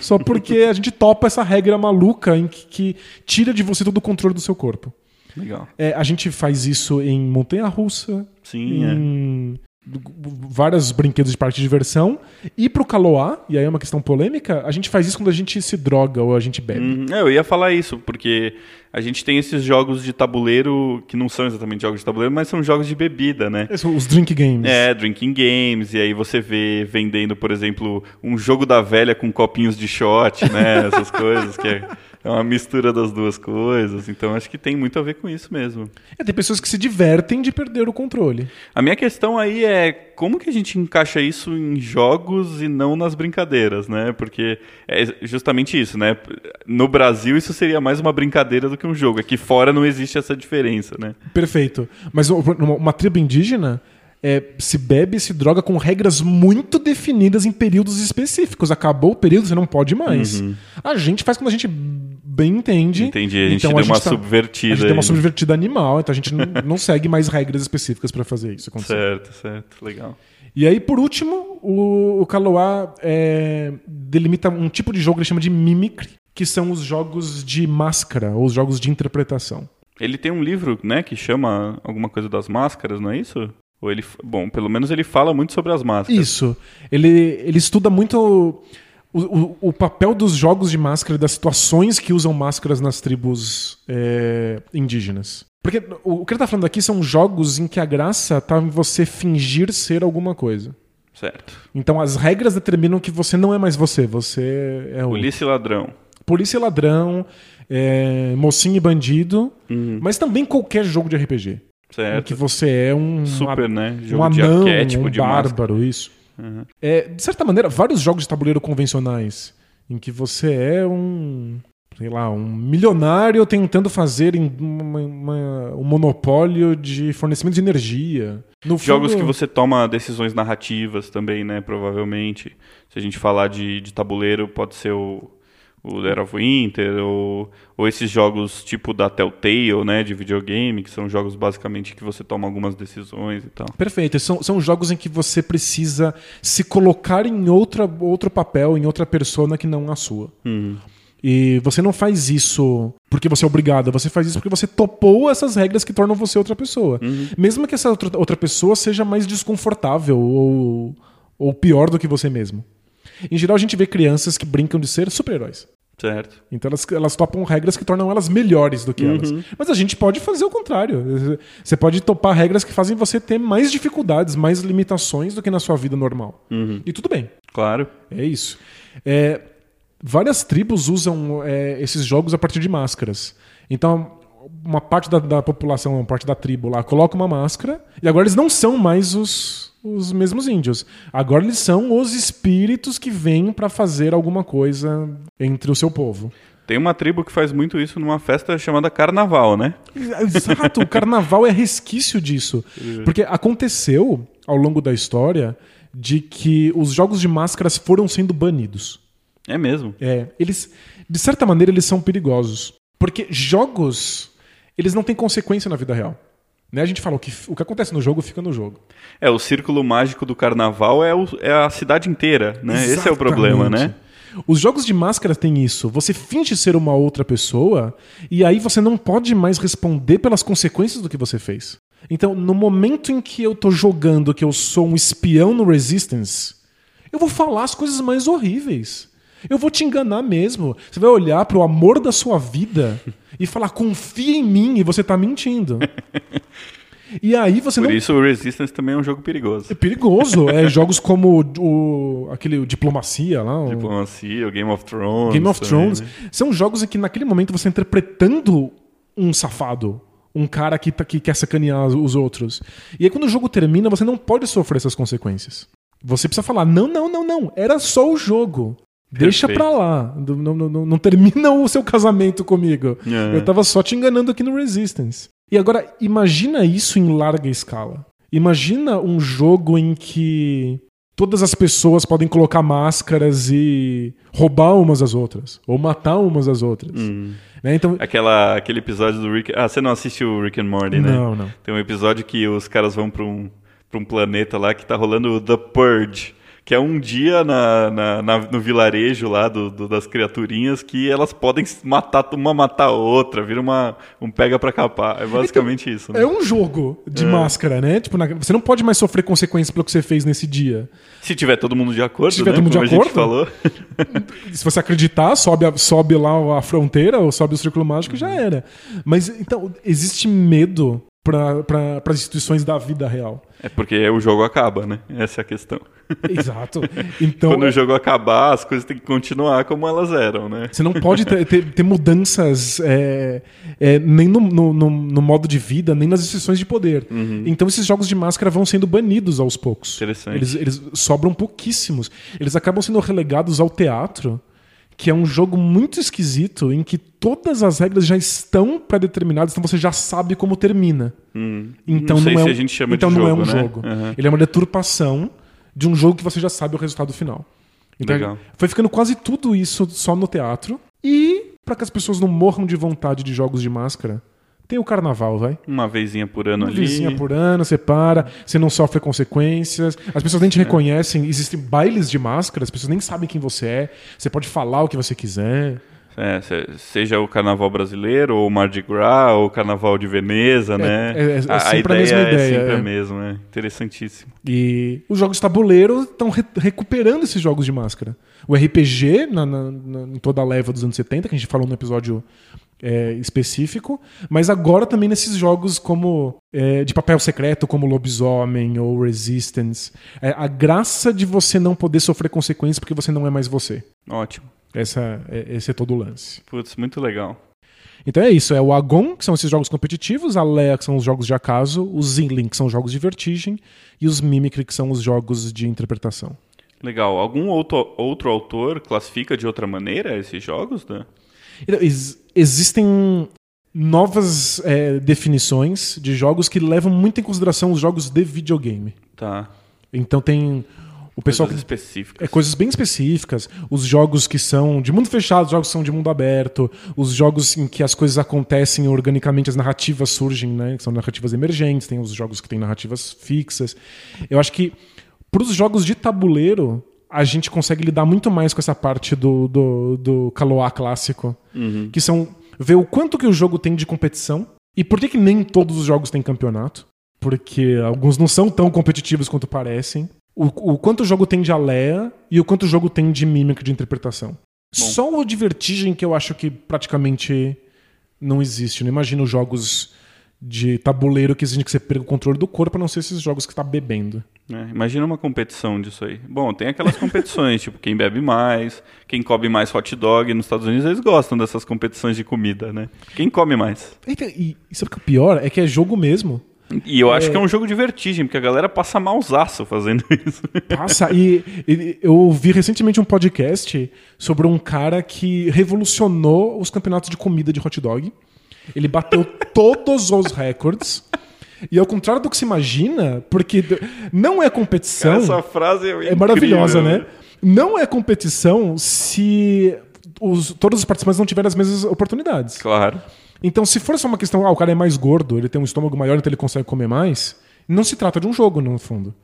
Só porque a gente topa essa regra maluca em que, que tira de você todo o controle do seu corpo. Legal. É, a gente faz isso em montanha-russa, Sim, é. em vários brinquedos de parque de diversão. E pro Caloá, e aí é uma questão polêmica, a gente faz isso quando a gente se droga ou a gente bebe. Uhum. É, eu ia falar isso, porque a gente tem esses jogos de tabuleiro que não são exatamente jogos de tabuleiro, mas são jogos de bebida, né? Esses Os drink games. É, drinking games, e aí você vê vendendo, por exemplo, um jogo da velha com copinhos de shot, né? Essas coisas, que é, é uma mistura das duas coisas. Então acho que tem muito a ver com isso mesmo. É, tem pessoas que se divertem de perder o controle. A minha questão aí é como que a gente encaixa isso em jogos e não nas brincadeiras, né? Porque é justamente isso, né? No Brasil isso seria mais uma brincadeira do que um jogo. Aqui fora não existe essa diferença, né? Perfeito. Mas uma, uma tribo indígena é, se bebe, se droga com regras muito definidas em períodos específicos. Acabou o período, você não pode mais. A gente faz quando a gente bem entende. Entendi, a gente Então, deu uma tá- subvertida A gente deu uma subvertida animal, então a gente não, [laughs] não segue mais regras específicas para fazer isso acontecer. Certo, certo, legal. E aí, por último, o, o Kaloa é, delimita um tipo de jogo que ele chama de mimicry, que são os jogos de máscara, ou os jogos de interpretação. Ele tem um livro, né, que chama alguma coisa das máscaras, não é isso? Ou ele, bom, pelo menos ele fala muito sobre as máscaras. Isso. Ele, ele estuda muito o, o, o papel dos jogos de máscara e das situações que usam máscaras nas tribos é, indígenas. Porque o, o que ele tá falando aqui são jogos em que a graça tá em você fingir ser alguma coisa. Certo. Então as regras determinam que você não é mais você, você é o Polícia e ladrão. polícia e ladrão, é, mocinho e bandido, Uhum. mas também qualquer jogo de RPG. Em Certo. que você é um, Super, né? um Jogo de anão, arquétipo um de máscara. bárbaro, isso. Uhum. É, de certa maneira, vários jogos de tabuleiro convencionais em que você é um, sei lá, um milionário tentando fazer em uma- uma- um monopólio de fornecimento de energia. No Jogos fundo- que você toma decisões narrativas também, né? Provavelmente. Se a gente falar de, de tabuleiro, pode ser o, o Dead of Winter, ou, ou esses jogos tipo da Telltale, né? De videogame, que são jogos basicamente que você toma algumas decisões e tal. Perfeito. São, são jogos em que você precisa se colocar em outra, outro papel, em outra persona que não a sua. Uhum. E você não faz isso porque você é obrigado, você faz isso porque você topou essas regras que tornam você outra pessoa. Mesmo que essa outra, outra pessoa seja mais desconfortável ou, ou pior do que você mesmo. Em geral, a gente vê crianças que brincam de ser super-heróis. Certo. Então elas, elas topam regras que tornam elas melhores do que elas. Mas a gente pode fazer o contrário. Você pode topar regras que fazem você ter mais dificuldades, mais limitações do que na sua vida normal. E tudo bem. Claro. É isso. É, várias tribos usam é, esses jogos a partir de máscaras. Então, uma parte da, da população, uma parte da tribo lá, coloca uma máscara e agora eles não são mais os, os mesmos índios. Agora eles são os espíritos que vêm para fazer alguma coisa entre o seu povo. Tem uma tribo que faz muito isso numa festa chamada Carnaval, né? Exato, o [laughs] carnaval é resquício disso. Porque aconteceu ao longo da história de que os jogos de máscaras foram sendo banidos. É mesmo. É, eles, de certa maneira, eles são perigosos. Porque jogos, eles não têm consequência na vida real. Né? A gente fala, o que, o que acontece no jogo fica no jogo. É, o círculo mágico do carnaval é, o- é a cidade inteira, né? Esse é o problema, né? Exatamente. Os jogos de máscara têm isso. Você finge ser uma outra pessoa e aí você não pode mais responder pelas consequências do que você fez. Então, no momento em que eu tô jogando que eu sou um espião no Resistance, eu vou falar as coisas mais horríveis. Eu vou te enganar mesmo. Você vai olhar pro amor da sua vida e falar, confia em mim, e você tá mentindo. [laughs] E aí você Por não isso o Resistance também é um jogo perigoso. é perigoso. É jogos como o, o- aquele o Diplomacia lá, o Diplomacia, o Game of Thrones. Game of também, Thrones. né? São jogos em que naquele momento você está interpretando um safado. Um cara que, tá, que quer sacanear os outros. E aí quando o jogo termina, você não pode sofrer essas consequências. Você precisa falar, não, não, não, não. Era só o jogo. Deixa Perfeito. pra lá. Não, não, não, termina o seu casamento comigo. É. Eu tava só te enganando aqui no Resistance. E agora, imagina isso em larga escala. Imagina um jogo em que todas as pessoas podem colocar máscaras e roubar umas às outras. Ou matar umas às outras. Hum. Né? Então. Aquela, aquele episódio do Rick. Ah, você não assistiu o Rick and Morty, né? Não, não. Tem um episódio que os caras vão pra um, pra um planeta lá que tá rolando o The Purge. Que é um dia na, na- na- no vilarejo lá do, do- das criaturinhas que elas podem matar uma matar a outra, vira uma, um pega pra capar. É basicamente isso. Né? É um jogo de máscara, né? Tipo, na- você não pode mais sofrer consequências pelo que você fez nesse dia. Se tiver todo mundo de acordo, Se tiver né? todo mundo Como de a gente acordo. falou. [laughs] Se você acreditar, sobe, a- sobe lá a fronteira ou sobe o círculo mágico e já era. Mas então, existe medo para as instituições da vida real. É porque o jogo acaba, né? Essa é a questão. Exato. Então, Quando o jogo acabar, as coisas têm que continuar como elas eram, né? Você não pode ter, ter- ter mudanças é, é, nem no, no- no- modo de vida, nem nas instituições de poder. Então esses jogos de máscara vão sendo banidos aos poucos. Interessante. Eles, eles sobram pouquíssimos. Eles acabam sendo relegados ao teatro, que é um jogo muito esquisito em que todas as regras já estão pré-determinadas, então você já sabe como termina. Hum. Então não é um, então não jogo, é um né? jogo. Ele é uma deturpação de um jogo que você já sabe o resultado final. Então Legal. foi ficando quase tudo isso só no teatro. E para que as pessoas não morram de vontade de jogos de máscara, tem o carnaval, vai. Uma vezinha por ano Uma ali. vizinha por ano, você para, você não sofre consequências, as pessoas nem te reconhecem, existem bailes de máscara, as pessoas nem sabem quem você é, você pode falar o que você quiser. É, se- seja o carnaval brasileiro, ou o Mardi Gras, ou o carnaval de Veneza, né? é- é a, a a ideia, mesma é ideia, sempre é. a mesma, é interessantíssimo. E os jogos de tabuleiro estão recuperando esses jogos de máscara. O RPG, na, na- na- em toda a leva dos anos 70, que a gente falou no episódio é, específico, mas agora também nesses jogos como é, de papel secreto, como Lobisomem ou Resistance. É, a graça de você não poder sofrer consequências porque você não é mais você. Ótimo. Essa, é- esse é todo o lance. Putz, muito legal. Então é isso, é o Agon, que são esses jogos competitivos, a Lea, que são os jogos de acaso, os Zinlin, que são os jogos de vertigem, e os Mimicry, que são os jogos de interpretação. Legal. Algum outro, outro autor classifica de outra maneira esses jogos? Né? Então, ex- existem novas é, definições de jogos que levam muito em consideração os jogos de videogame. Tá. Então tem o pessoal Coisas que específicas. é coisas bem específicas, os jogos que são de mundo fechado, os jogos que são de mundo aberto, os jogos em que as coisas acontecem organicamente, as narrativas surgem, né, que são narrativas emergentes, tem os jogos que têm narrativas fixas. Eu acho que para os jogos de tabuleiro a gente consegue lidar muito mais com essa parte do, do, do Kaloa clássico, que são ver o quanto que o jogo tem de competição e por que, que nem todos os jogos têm campeonato. Porque alguns não são tão competitivos quanto parecem. O, o quanto o jogo tem de alea e o quanto o jogo tem de mímica de interpretação. Só o de vertigem que eu acho que praticamente não existe. Eu não imagino jogos de tabuleiro que exigem que você perca o controle do corpo, a não ser esses jogos que está bebendo. né? Imagina uma competição disso aí. Bom, tem aquelas competições, [laughs] tipo, quem bebe mais, quem come mais hot dog. Nos Estados Unidos eles gostam dessas competições de comida, né? Quem come mais? E, e sabe o que é o pior? É que é jogo mesmo. E eu acho que é um jogo de vertigem, porque a galera passa malzaço fazendo [laughs] isso. Passa. e, e eu ouvi recentemente um podcast sobre um cara que revolucionou os campeonatos de comida de hot dog. Ele bateu [laughs] todos os recordes. E ao contrário do que se imagina, porque não é competição. Essa frase é, é maravilhosa, incrível, né? Não é competição se os- todos os participantes não tiverem as mesmas oportunidades. Claro. Então, se for só uma questão, ah, o cara é mais gordo, ele tem um estômago maior, então ele consegue comer mais, não se trata de um jogo, no fundo.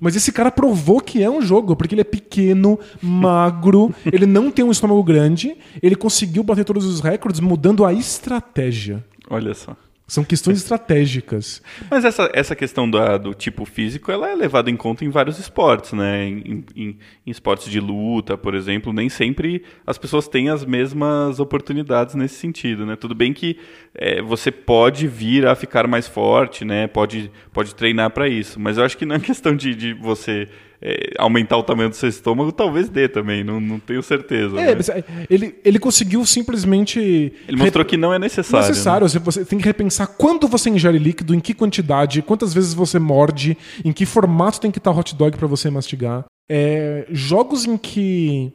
Mas esse cara provou que é um jogo, porque ele é pequeno, [laughs] magro, ele não tem um estômago grande, ele conseguiu bater todos os recordes mudando a estratégia. Olha só. São questões estratégicas. Mas essa, essa questão do tipo físico, ela é levada em conta em vários esportes, né? Em, em- em esportes de luta, por exemplo, nem sempre as pessoas têm as mesmas oportunidades nesse sentido, né? Tudo bem que é, você pode vir a ficar mais forte, né? Pode, pode treinar para isso, mas eu acho que não é questão de, de você é, aumentar o tamanho do seu estômago, talvez dê também, não, não tenho certeza. É, né? é, ele, ele conseguiu simplesmente. Ele mostrou que não é necessário. né? necessário. Você, você tem que repensar quanto você ingere líquido, em que quantidade, quantas vezes você morde, em que formato tem que estar hot dog para você mastigar. É, jogos em que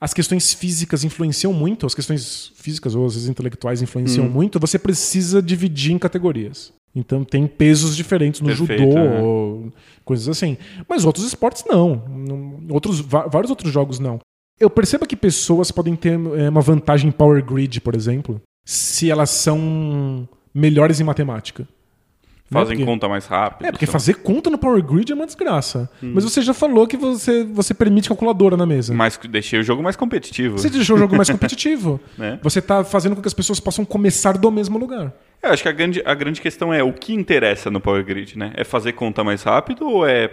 as questões físicas influenciam muito, as questões físicas ou as intelectuais influenciam Hum. muito, você precisa dividir em categorias. Então tem pesos diferentes no Perfeito, judô, é. coisas assim. Mas outros esportes não. Outros, vários outros jogos não. Eu percebo que pessoas podem ter é, uma vantagem em Power Grid, por exemplo, se elas são melhores em matemática. Fazem Porque- conta mais rápido. É, porque lá. fazer conta no Power Grid é uma desgraça. Hum. Mas você já falou que você, você permite calculadora na mesa. Mas deixei o jogo mais competitivo. Você deixou o jogo mais competitivo. [laughs] Né? Você tá fazendo com que as pessoas possam começar do mesmo lugar. Eu acho que a grande, a grande questão é o que interessa no Power Grid, né? É fazer conta mais rápido ou é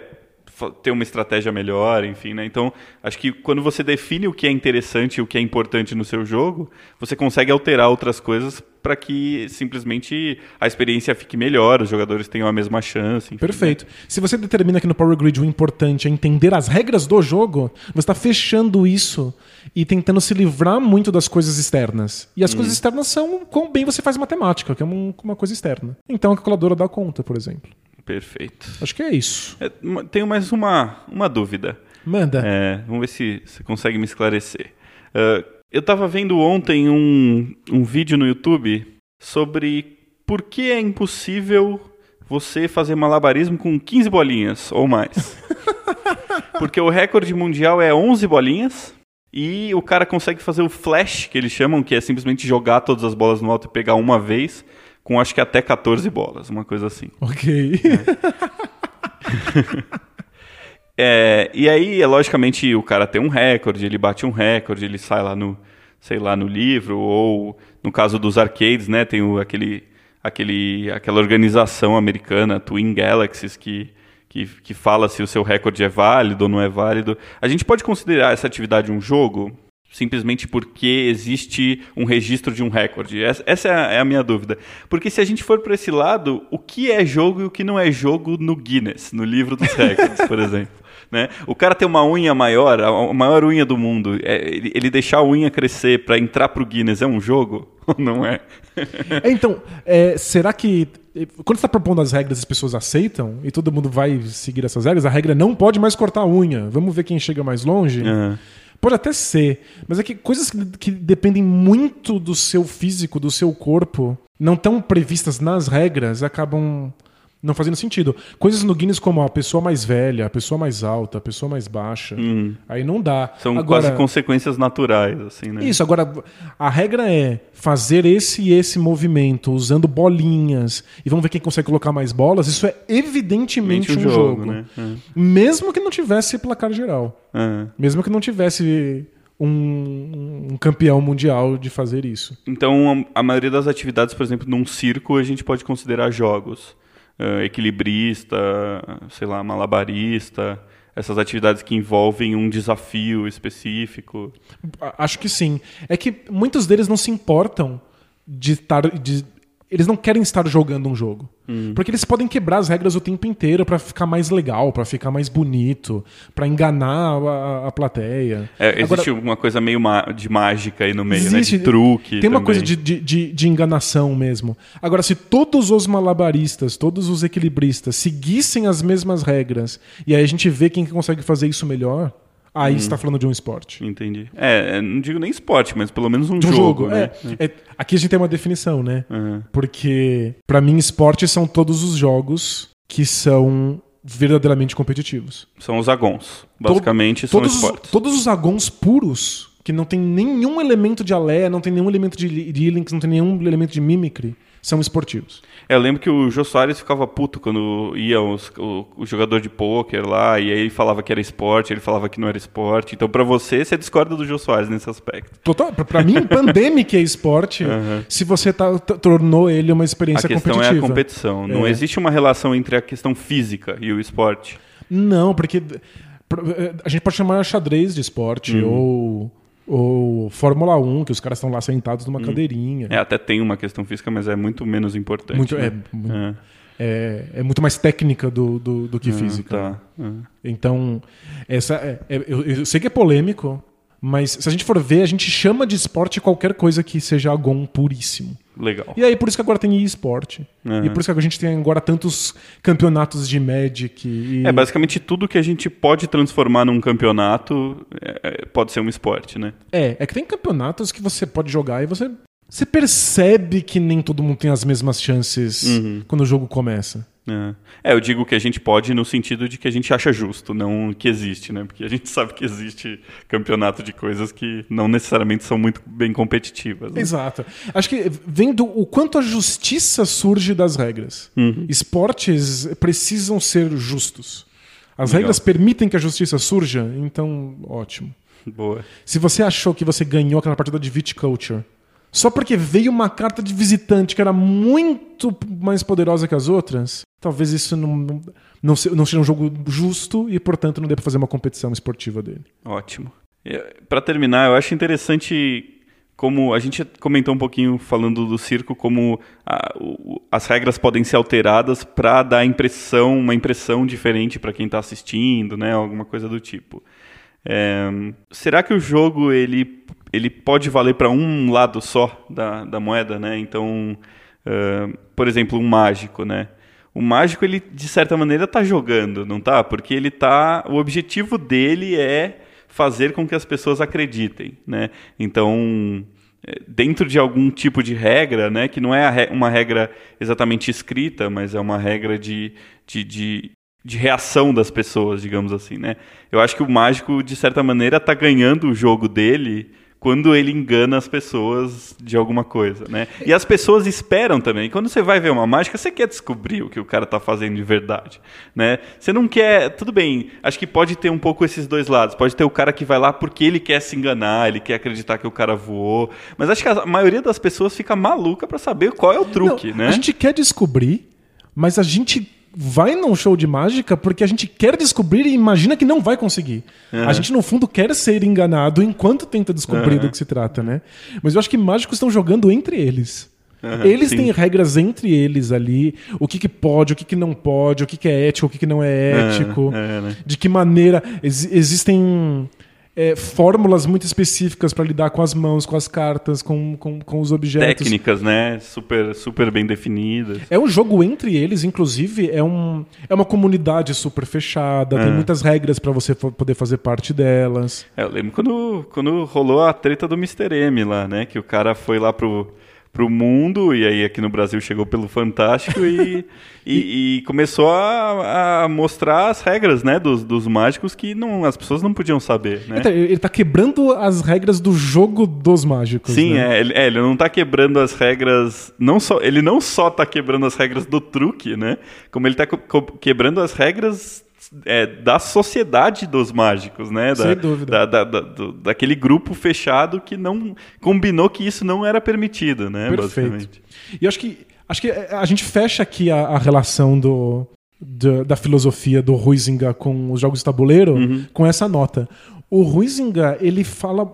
ter uma estratégia melhor, enfim, né? Então, acho que quando você define o que é interessante e o que é importante no seu jogo, você consegue alterar outras coisas para que simplesmente a experiência fique melhor, os jogadores tenham a mesma chance. enfim, Perfeito. Se você determina que no Power Grid o importante é entender as regras do jogo, você está fechando isso e tentando se livrar muito das coisas externas. E as coisas externas são quão bem você faz matemática, que é um- uma coisa externa. Então a calculadora dá conta, por exemplo. Perfeito. Acho que é isso. É, tenho mais uma, uma dúvida. Manda. É, vamos ver se você consegue me esclarecer. Ah, eu estava vendo ontem um, um vídeo no YouTube sobre por que é impossível você fazer malabarismo com 15 bolinhas ou mais. [laughs] Porque o recorde mundial é 11 bolinhas e o cara consegue fazer o flash, que eles chamam, que é simplesmente jogar todas as bolas no alto e pegar uma vez, com acho que até 14 bolas, uma coisa assim. Ok. [laughs] É, e aí, é, logicamente, o cara tem um recorde, ele bate um recorde, ele sai lá no, sei lá, no livro, ou no caso dos arcades, né, tem o, aquele, aquele, aquela organização americana, Twin Galaxies, que, que, que fala se o seu recorde é válido ou não é válido. A gente pode considerar essa atividade um jogo? Simplesmente porque existe um registro de um recorde. Essa, é, a, é a minha dúvida. Porque se a gente for para esse lado, o que é jogo e o que não é jogo no Guinness, no livro dos [laughs] recordes, por exemplo? Né? O cara tem uma unha maior, a maior unha do mundo. É, ele, deixar a unha crescer para entrar pro Guinness é um jogo? [laughs] Ou não é? É, então, é, será que. Quando você está propondo as regras, as pessoas aceitam e todo mundo vai seguir essas regras, a regra não pode mais cortar a unha. Vamos ver quem chega mais longe? Aham. Pode até ser, mas é que coisas que, que dependem muito do seu físico, do seu corpo, não estão previstas nas regras, acabam não fazendo sentido. Coisas no Guinness como a pessoa mais velha, a pessoa mais alta, a pessoa mais baixa, aí não dá. Hum. São Agora, quase consequências naturais, assim, né? isso, agora a regra é fazer esse e esse movimento usando bolinhas e vamos ver quem consegue colocar mais bolas. Isso é evidentemente um, um jogo, jogo, né? É. mesmo que não tivesse placar geral, Aham. mesmo que não tivesse um, um campeão mundial de fazer isso. Então, a, a maioria das atividades, por exemplo, num circo, a gente pode considerar jogos. Ah, equilibrista, sei lá, malabarista, essas atividades que envolvem um desafio específico. Acho que sim. É que muitos deles não se importam de estar. De, eles não querem estar jogando um jogo. Hum. Porque eles podem quebrar as regras o tempo inteiro pra ficar mais legal, pra ficar mais bonito, pra enganar a, a plateia. É, existe Agora, uma coisa meio de mágica aí no meio, existe- né? De truque. Tem uma também. coisa de, de, de, de enganação mesmo. Agora, se todos os malabaristas, todos os equilibristas seguissem as mesmas regras, e aí a gente vê quem consegue fazer isso melhor, aí Hum. você está falando de um esporte. Entendi. É, é, não digo nem esporte, mas pelo menos um, um jogo, jogo. né? é. É, aqui a gente tem uma definição, né? Uhum. Porque, pra mim, esporte são todos os jogos que são verdadeiramente competitivos. São os agons. Basicamente, são todos, os, esportes. todos os agons puros, que não tem nenhum elemento de alé, não tem nenhum elemento de links, não tem nenhum elemento de mimicry, são esportivos. Eu lembro que o Jô Soares ficava puto quando ia os- o, o jogador de pôquer lá, e aí ele falava que era esporte, ele falava que não era esporte. Então, pra você, você discorda do Jô Soares nesse aspecto. Total, pra, mim, Pandemic é esporte [laughs] se você tá- tornou ele uma A experiência questão competitiva. é a competição. Não É. existe uma relação entre a questão física e o esporte. Não, porque pr- a gente pode chamar xadrez de esporte Uhum. ou, ou Fórmula 1, que os caras estão lá sentados numa cadeirinha. É, até tem uma questão física, mas é muito menos importante. Muito, né? é, É. é, é muito mais técnica do, do, do que Ah, física. Tá. Ah. Então, essa é- é- eu, eu sei que é polêmico, Mas se a gente for ver, a gente chama de esporte qualquer coisa que seja Agon puríssimo. Legal. E aí, por isso que agora tem eSport. Uhum. E por isso que a gente tem agora tantos campeonatos de Magic. E... É, basicamente tudo que a gente pode transformar num campeonato é, é, pode ser um esporte, né? É, é que tem campeonatos que você pode jogar e você, você percebe que nem todo mundo tem as mesmas chances Uhum. quando o jogo começa. É. É, eu digo que a gente pode no sentido de que a gente acha justo, não que existe, né? Porque a gente [laughs] sabe que existe campeonato de coisas que não necessariamente são muito bem competitivas. né? Exato. Acho que vendo o quanto a justiça surge das regras. Uhum. Esportes precisam ser justos. As Legal. regras permitem que a justiça surja, então ótimo. Boa. Se você achou que você ganhou aquela partida de Viticulture só porque veio uma carta de visitante que era muito mais poderosa que as outras, talvez isso não, não, não, se- não seja um jogo justo e, portanto, não dê pra fazer uma competição esportiva dele. Ótimo. Para terminar, eu acho interessante como a gente comentou um pouquinho falando do circo, como a- o- as regras podem ser alteradas para dar impressão, uma impressão diferente para quem está assistindo, né? Alguma coisa do tipo. É, será que o jogo ele, ele pode valer para um lado só da, da moeda, né? Então, é, por exemplo, um mágico, né? O mágico ele de certa maneira está jogando, não tá? Porque ele tá, o objetivo dele é fazer com que as pessoas acreditem, né? Então, é, dentro de algum tipo de regra, né, que não é uma regra exatamente escrita, mas é uma regra de, de, de, de reação das pessoas, digamos assim, né? Eu acho que o mágico, de certa maneira, está ganhando o jogo dele quando ele engana as pessoas de alguma coisa, né? E as pessoas esperam também. Quando você vai ver uma mágica, você quer descobrir o que o cara está fazendo de verdade, né? Você não quer, tudo bem. Acho que pode ter um pouco esses dois lados. Pode ter o cara que vai lá porque ele quer se enganar, ele quer acreditar que o cara voou. Mas acho que a maioria das pessoas fica maluca para saber qual é o truque, Não, né? A gente quer descobrir, mas a gente vai num show de mágica porque a gente quer descobrir e imagina que não vai conseguir. A gente, no fundo, quer ser enganado enquanto tenta descobrir do que se trata, né? Mas eu acho que mágicos estão jogando entre eles. eles sim. têm regras entre eles ali, o que, que pode, o que, que não pode, o que, que é ético, o que, que não é ético, é, né? de que maneira ex- existem é, fórmulas muito específicas para lidar com as mãos, com as cartas, com, com, com os objetos. Técnicas, né? Super, super bem definidas. É um jogo entre eles, inclusive, é, um, é uma comunidade super fechada, tem muitas regras pra você poder fazer parte delas. É, eu lembro quando, quando rolou a treta do Mr. M lá, né? Que o cara foi lá pro, pro mundo, e aí aqui no Brasil chegou pelo Fantástico [laughs] e, e, e começou a, a mostrar as regras, né? Dos, dos mágicos que não, as pessoas não podiam saber, né? Ele tá- Ele tá quebrando as regras do jogo dos mágicos. Sim, né? é, ele, é, ele não tá quebrando as regras. Não só, ele não só tá quebrando as regras do truque, né? Como ele tá co- quebrando as regras é, da sociedade dos mágicos, né? Da, Sem dúvida. Da, da- do- daquele grupo fechado que não combinou que isso não era permitido, né? Perfeito. E acho que, acho que a gente fecha aqui a, a relação do, da- da filosofia do Huizinga com os jogos de tabuleiro com essa nota. O Huizinga, ele fala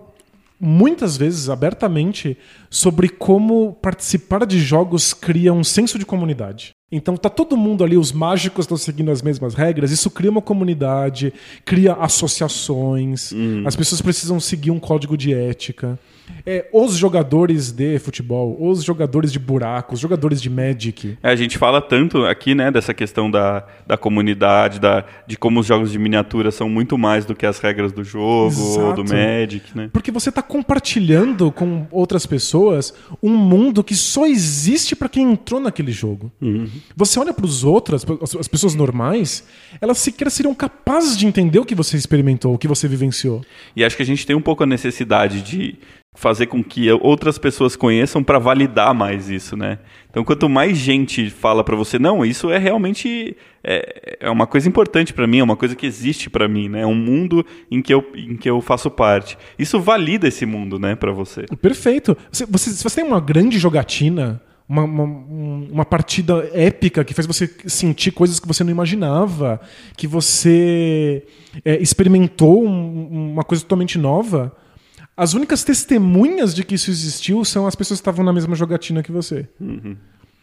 muitas vezes abertamente sobre como participar de jogos cria um senso de comunidade. Então tá todo mundo ali, os mágicos estão seguindo as mesmas regras, isso cria uma comunidade, cria associações, as pessoas precisam seguir um código de ética. É, os jogadores de futebol, os jogadores de buracos, os jogadores de Magic. É, a gente fala tanto aqui, né, dessa questão da, da comunidade, da, de como os jogos de miniatura são muito mais do que as regras do jogo ou do. Magic, né? Porque você está compartilhando com outras pessoas um mundo que só existe para quem entrou naquele jogo. Você olha para os outros, as as pessoas normais, elas sequer seriam capazes de entender o que você experimentou, o que você vivenciou. E acho que a gente tem um pouco a necessidade de fazer com que outras pessoas conheçam para validar mais isso, né? Então, quanto mais gente fala para você, não, isso é realmente é, é uma coisa importante para mim, é uma coisa que existe para mim, né? É um mundo em que eu em que eu faço parte. Isso valida esse mundo, né, para você. Perfeito. Você, você- se você tem uma grande jogatina, uma, uma, um- uma partida épica que faz você sentir coisas que você não imaginava, que você é, experimentou um- uma coisa totalmente nova, as únicas testemunhas de que isso existiu são as pessoas que estavam na mesma jogatina que você.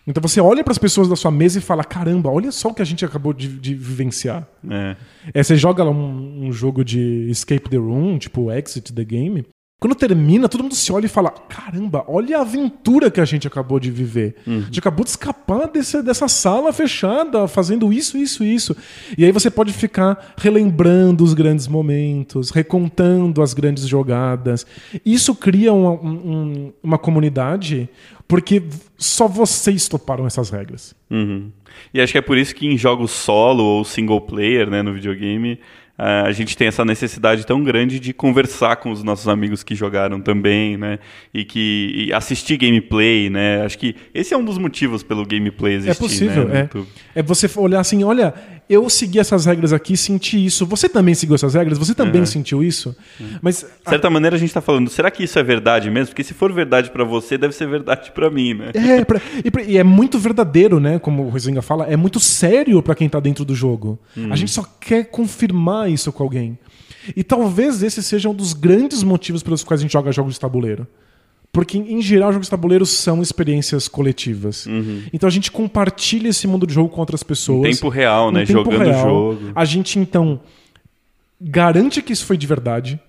Então você olha para as pessoas da sua mesa e fala: caramba, olha só o que a gente acabou de, de vivenciar. É. É, você joga lá um um jogo de escape the room, tipo exit the game, quando termina, todo mundo se olha e fala: caramba, olha a aventura que a gente acabou de viver. Uhum. A gente acabou de escapar desse, dessa sala fechada, fazendo isso, isso, isso. E aí você pode ficar relembrando os grandes momentos, recontando as grandes jogadas. Isso cria uma, um, uma comunidade porque só vocês toparam essas regras. Uhum. E acho que é por isso que em jogos solo ou single player, né, no videogame, a gente tem essa necessidade tão grande de conversar com os nossos amigos que jogaram também, né? E que e assistir gameplay, né? Acho que esse é um dos motivos pelo gameplay existir. É possível, né, é. É você olhar assim, olha, eu segui essas regras aqui, senti isso. Você também seguiu essas regras? Você também uhum. sentiu isso? Uhum. Mas de certa a... maneira a gente está falando, será que isso é verdade mesmo? Porque se for verdade para você, deve ser verdade para mim, né? É, pra, e, pra, e, é muito verdadeiro, né? Como o Rosinga fala, é muito sério para quem tá dentro do jogo. Uhum. A gente só quer confirmar isso com alguém. E talvez esse seja um dos grandes motivos pelos quais a gente joga jogos de tabuleiro. Porque, em geral, jogos de tabuleiro são experiências coletivas. Uhum. Então a gente compartilha esse mundo de jogo com outras pessoas. Em tempo real, né? Tempo Jogando o jogo. A gente, então, garante que isso foi de verdade.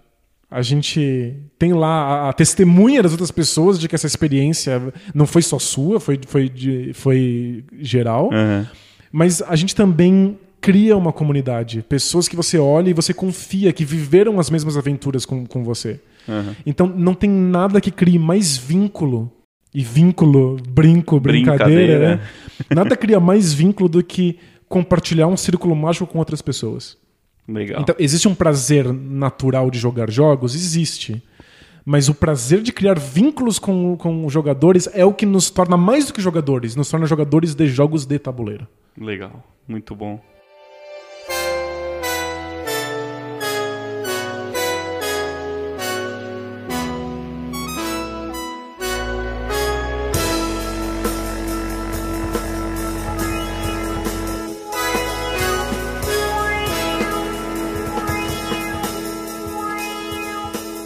A gente tem lá a testemunha das outras pessoas de que essa experiência não foi só sua, foi, foi, de, foi geral. Uhum. Mas a gente também cria uma comunidade. Pessoas que você olha e você confia que viveram as mesmas aventuras com, com você. Uhum. Então não tem nada que crie mais vínculo. E vínculo, brinco, brincadeira, brincadeira. né? Nada cria mais vínculo do que compartilhar um círculo mágico com outras pessoas. Legal. Então, existe um prazer natural de jogar jogos? Existe. Mas o prazer de criar vínculos com, com jogadores é o que nos torna mais do que jogadores, nos torna jogadores de jogos de tabuleiro. Legal, muito bom.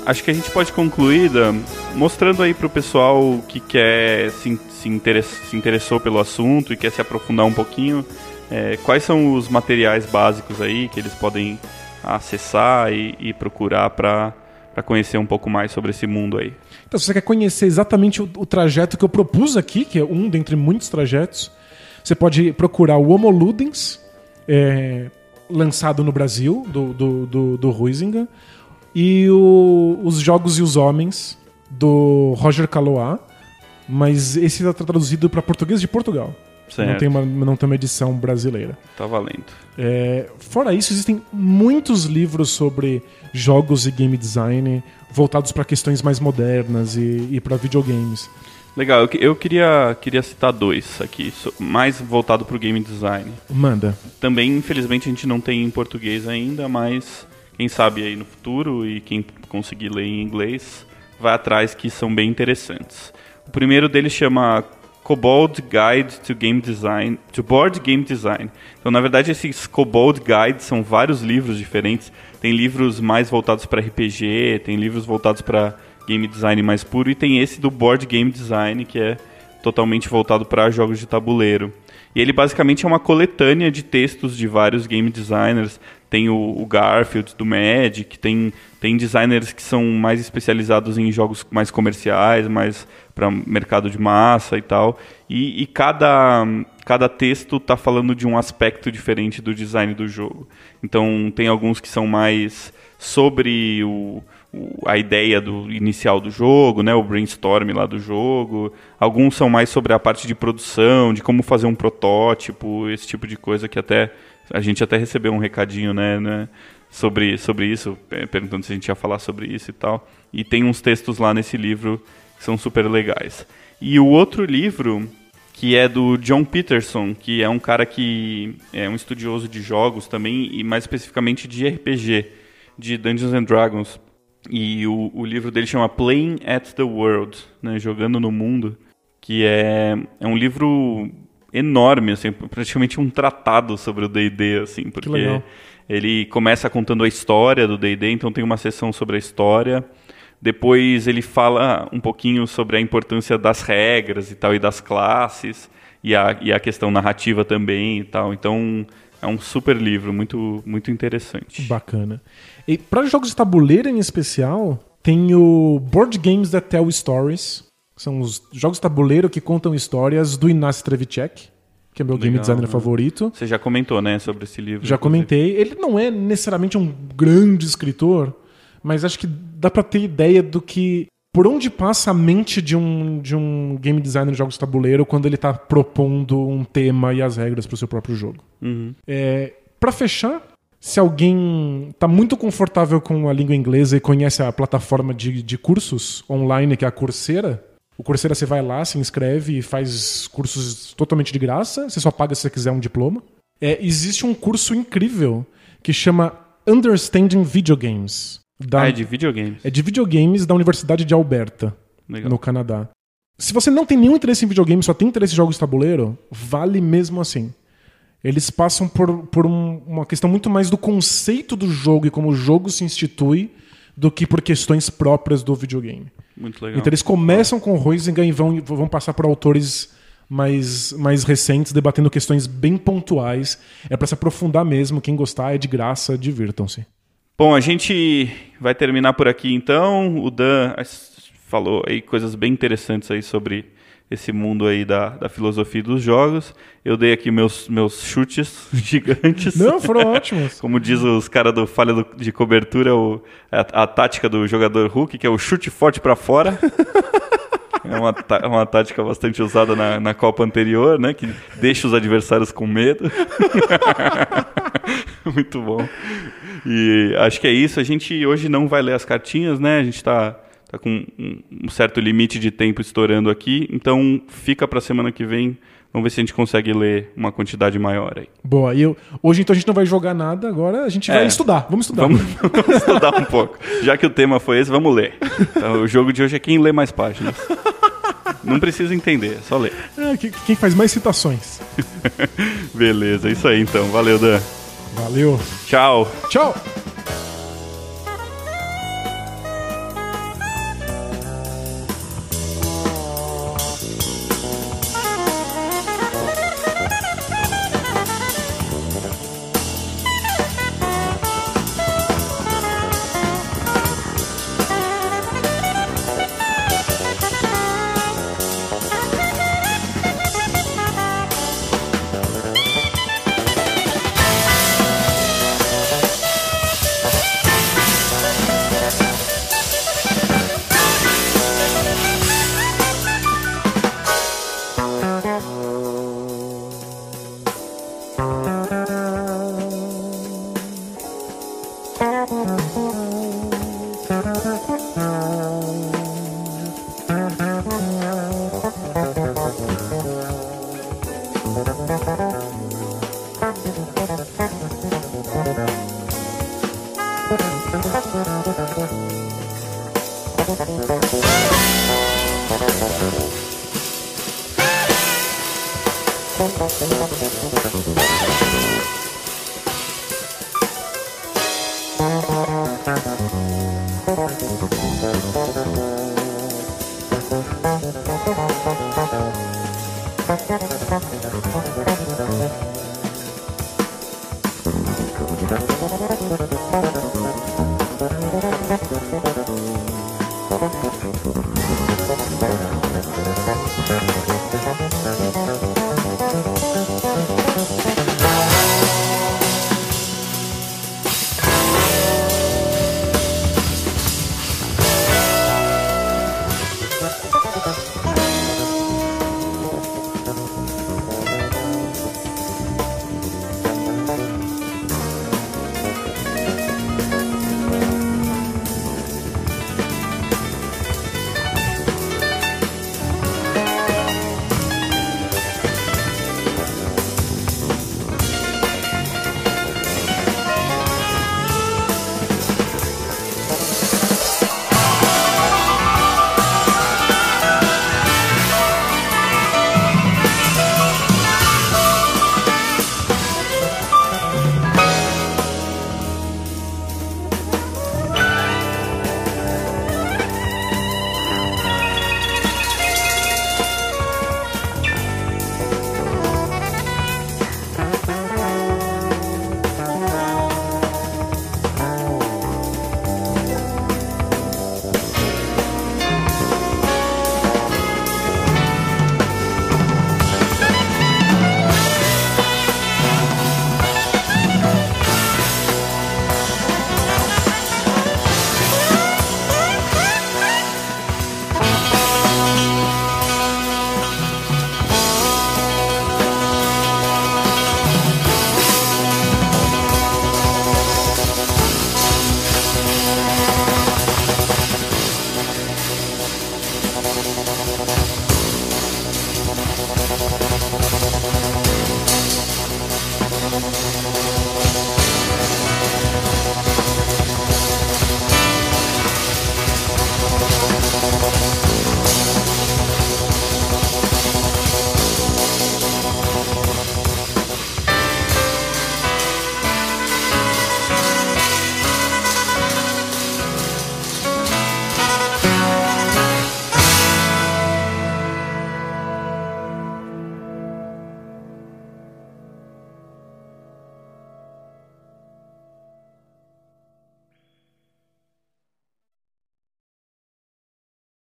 Acho que a gente pode concluir mostrando aí pro pessoal que quer se, se, se interessou pelo assunto e quer se aprofundar um pouquinho, é, quais são os materiais básicos aí que eles podem acessar e, e procurar para para conhecer um pouco mais sobre esse mundo aí. Então, se você quer conhecer exatamente o, o, trajeto que eu propus aqui, que é um dentre muitos trajetos, você pode procurar o Homo Ludens, é, lançado no Brasil, do, do, do, do Huizinga e o, Os Jogos e os Homens, do Roger Calois, mas esse está traduzido para português de Portugal. Certo. Não tem, uma, não tem uma edição brasileira. Tá valendo. É, fora isso, existem muitos livros sobre jogos e game design voltados para questões mais modernas e, e para videogames. Legal, eu, eu, queria, queria citar dois aqui, mais voltado para o game design. Manda. Também, infelizmente, a gente não tem em português ainda, mas quem sabe aí no futuro e quem conseguir ler em inglês vai atrás que são bem interessantes. O primeiro deles chama Kobold Guide to Game Design, to Board Game Design. Então, na verdade, esses Kobold Guides são vários livros diferentes. Tem livros mais voltados para RPG, tem livros voltados para game design mais puro e tem esse do Board Game Design que é totalmente voltado para jogos de tabuleiro. E ele basicamente é uma coletânea de textos de vários game designers. Tem o, o Garfield do Magic, tem, tem designers que são mais especializados em jogos mais comerciais, mais para mercado de massa e tal. E, e cada, cada texto está falando de um aspecto diferente do design do jogo. Então tem alguns que são mais sobre o, a ideia do inicial do jogo, né, o brainstorm lá do jogo. Alguns são mais sobre a parte de produção, de como fazer um protótipo, esse tipo de coisa que até a gente até recebeu um recadinho, né, né sobre sobre isso, perguntando se a gente ia falar sobre isso e tal. E tem uns textos lá nesse livro que são super legais. E o outro livro que é do John Peterson, que é um cara que é um estudioso de jogos também e mais especificamente de RPG, de Dungeons and Dragons. E o, o livro dele chama Playing at the World, né, Jogando no Mundo, que é, é um livro enorme, assim, praticamente um tratado sobre o D&D, assim, porque ele começa contando a história do D&D, então tem uma sessão sobre a história, depois ele fala um pouquinho sobre a importância das regras e tal, e das classes, e a, e a questão narrativa também e tal, então É um super livro, muito, muito interessante. Bacana. E para jogos de tabuleiro em especial, tem o Board Games That Tell Stories. São os jogos tabuleiro que contam histórias do Inácio Trevicek, que é meu game Legal, designer né? favorito. Você já comentou, né, sobre esse livro. Já inclusive. comentei. Ele não é necessariamente um grande escritor, mas acho que dá pra ter ideia do que. Por onde passa a mente de um, de um game designer de jogos de tabuleiro quando ele tá propondo um tema e as regras pro seu próprio jogo. Uhum. É, para fechar, se alguém tá muito confortável com a língua inglesa e conhece a plataforma de, de cursos online que é a Coursera, o Coursera você vai lá, se inscreve e faz cursos totalmente de graça. Você só paga se você quiser um diploma. É, existe um curso incrível que chama Understanding Video Games. Da, Ah, é de videogames. é de videogames da Universidade de Alberta, Legal. no Canadá. Se você não tem nenhum interesse em videogame, só tem interesse em jogos de tabuleiro, vale mesmo assim. Eles passam por, por um- uma questão muito mais do conceito do jogo e como o jogo se institui do que por questões próprias do videogame. Muito legal. Então eles começam com o Huizinga e vão, vão passar por autores mais, mais recentes, debatendo questões bem pontuais. É para se aprofundar mesmo. Quem gostar é de graça, divirtam-se. Bom, a gente vai terminar por aqui então. O Dan falou aí coisas bem interessantes aí sobre esse mundo aí da, da filosofia dos jogos. Eu dei aqui meus, meus chutes [laughs] gigantes. Não, foram ótimos. Como diz os caras do falha do- de cobertura, o, a, a tática do jogador Hulk, que é o chute forte pra fora. [laughs] É uma, tá- uma tática bastante usada na, na Copa anterior, né? Que deixa os adversários com medo. [laughs] Muito bom. E acho que é isso. A gente hoje não vai ler as cartinhas, né? A gente tá, tá com um, certo limite de tempo estourando aqui. Então fica pra semana que vem. Vamos ver se a gente consegue ler uma quantidade maior aí. Boa. E eu, hoje então a gente não vai jogar nada, agora a gente vai É. estudar. Vamos estudar. Vamos, [laughs] vamos estudar um pouco. Já que o tema foi esse, vamos ler. Então, o jogo de hoje é quem lê mais páginas. Não precisa entender, é só ler. É, que- quem faz mais citações. [laughs] Beleza, é isso aí então. Valeu, Dan. Valeu. Tchau. Tchau.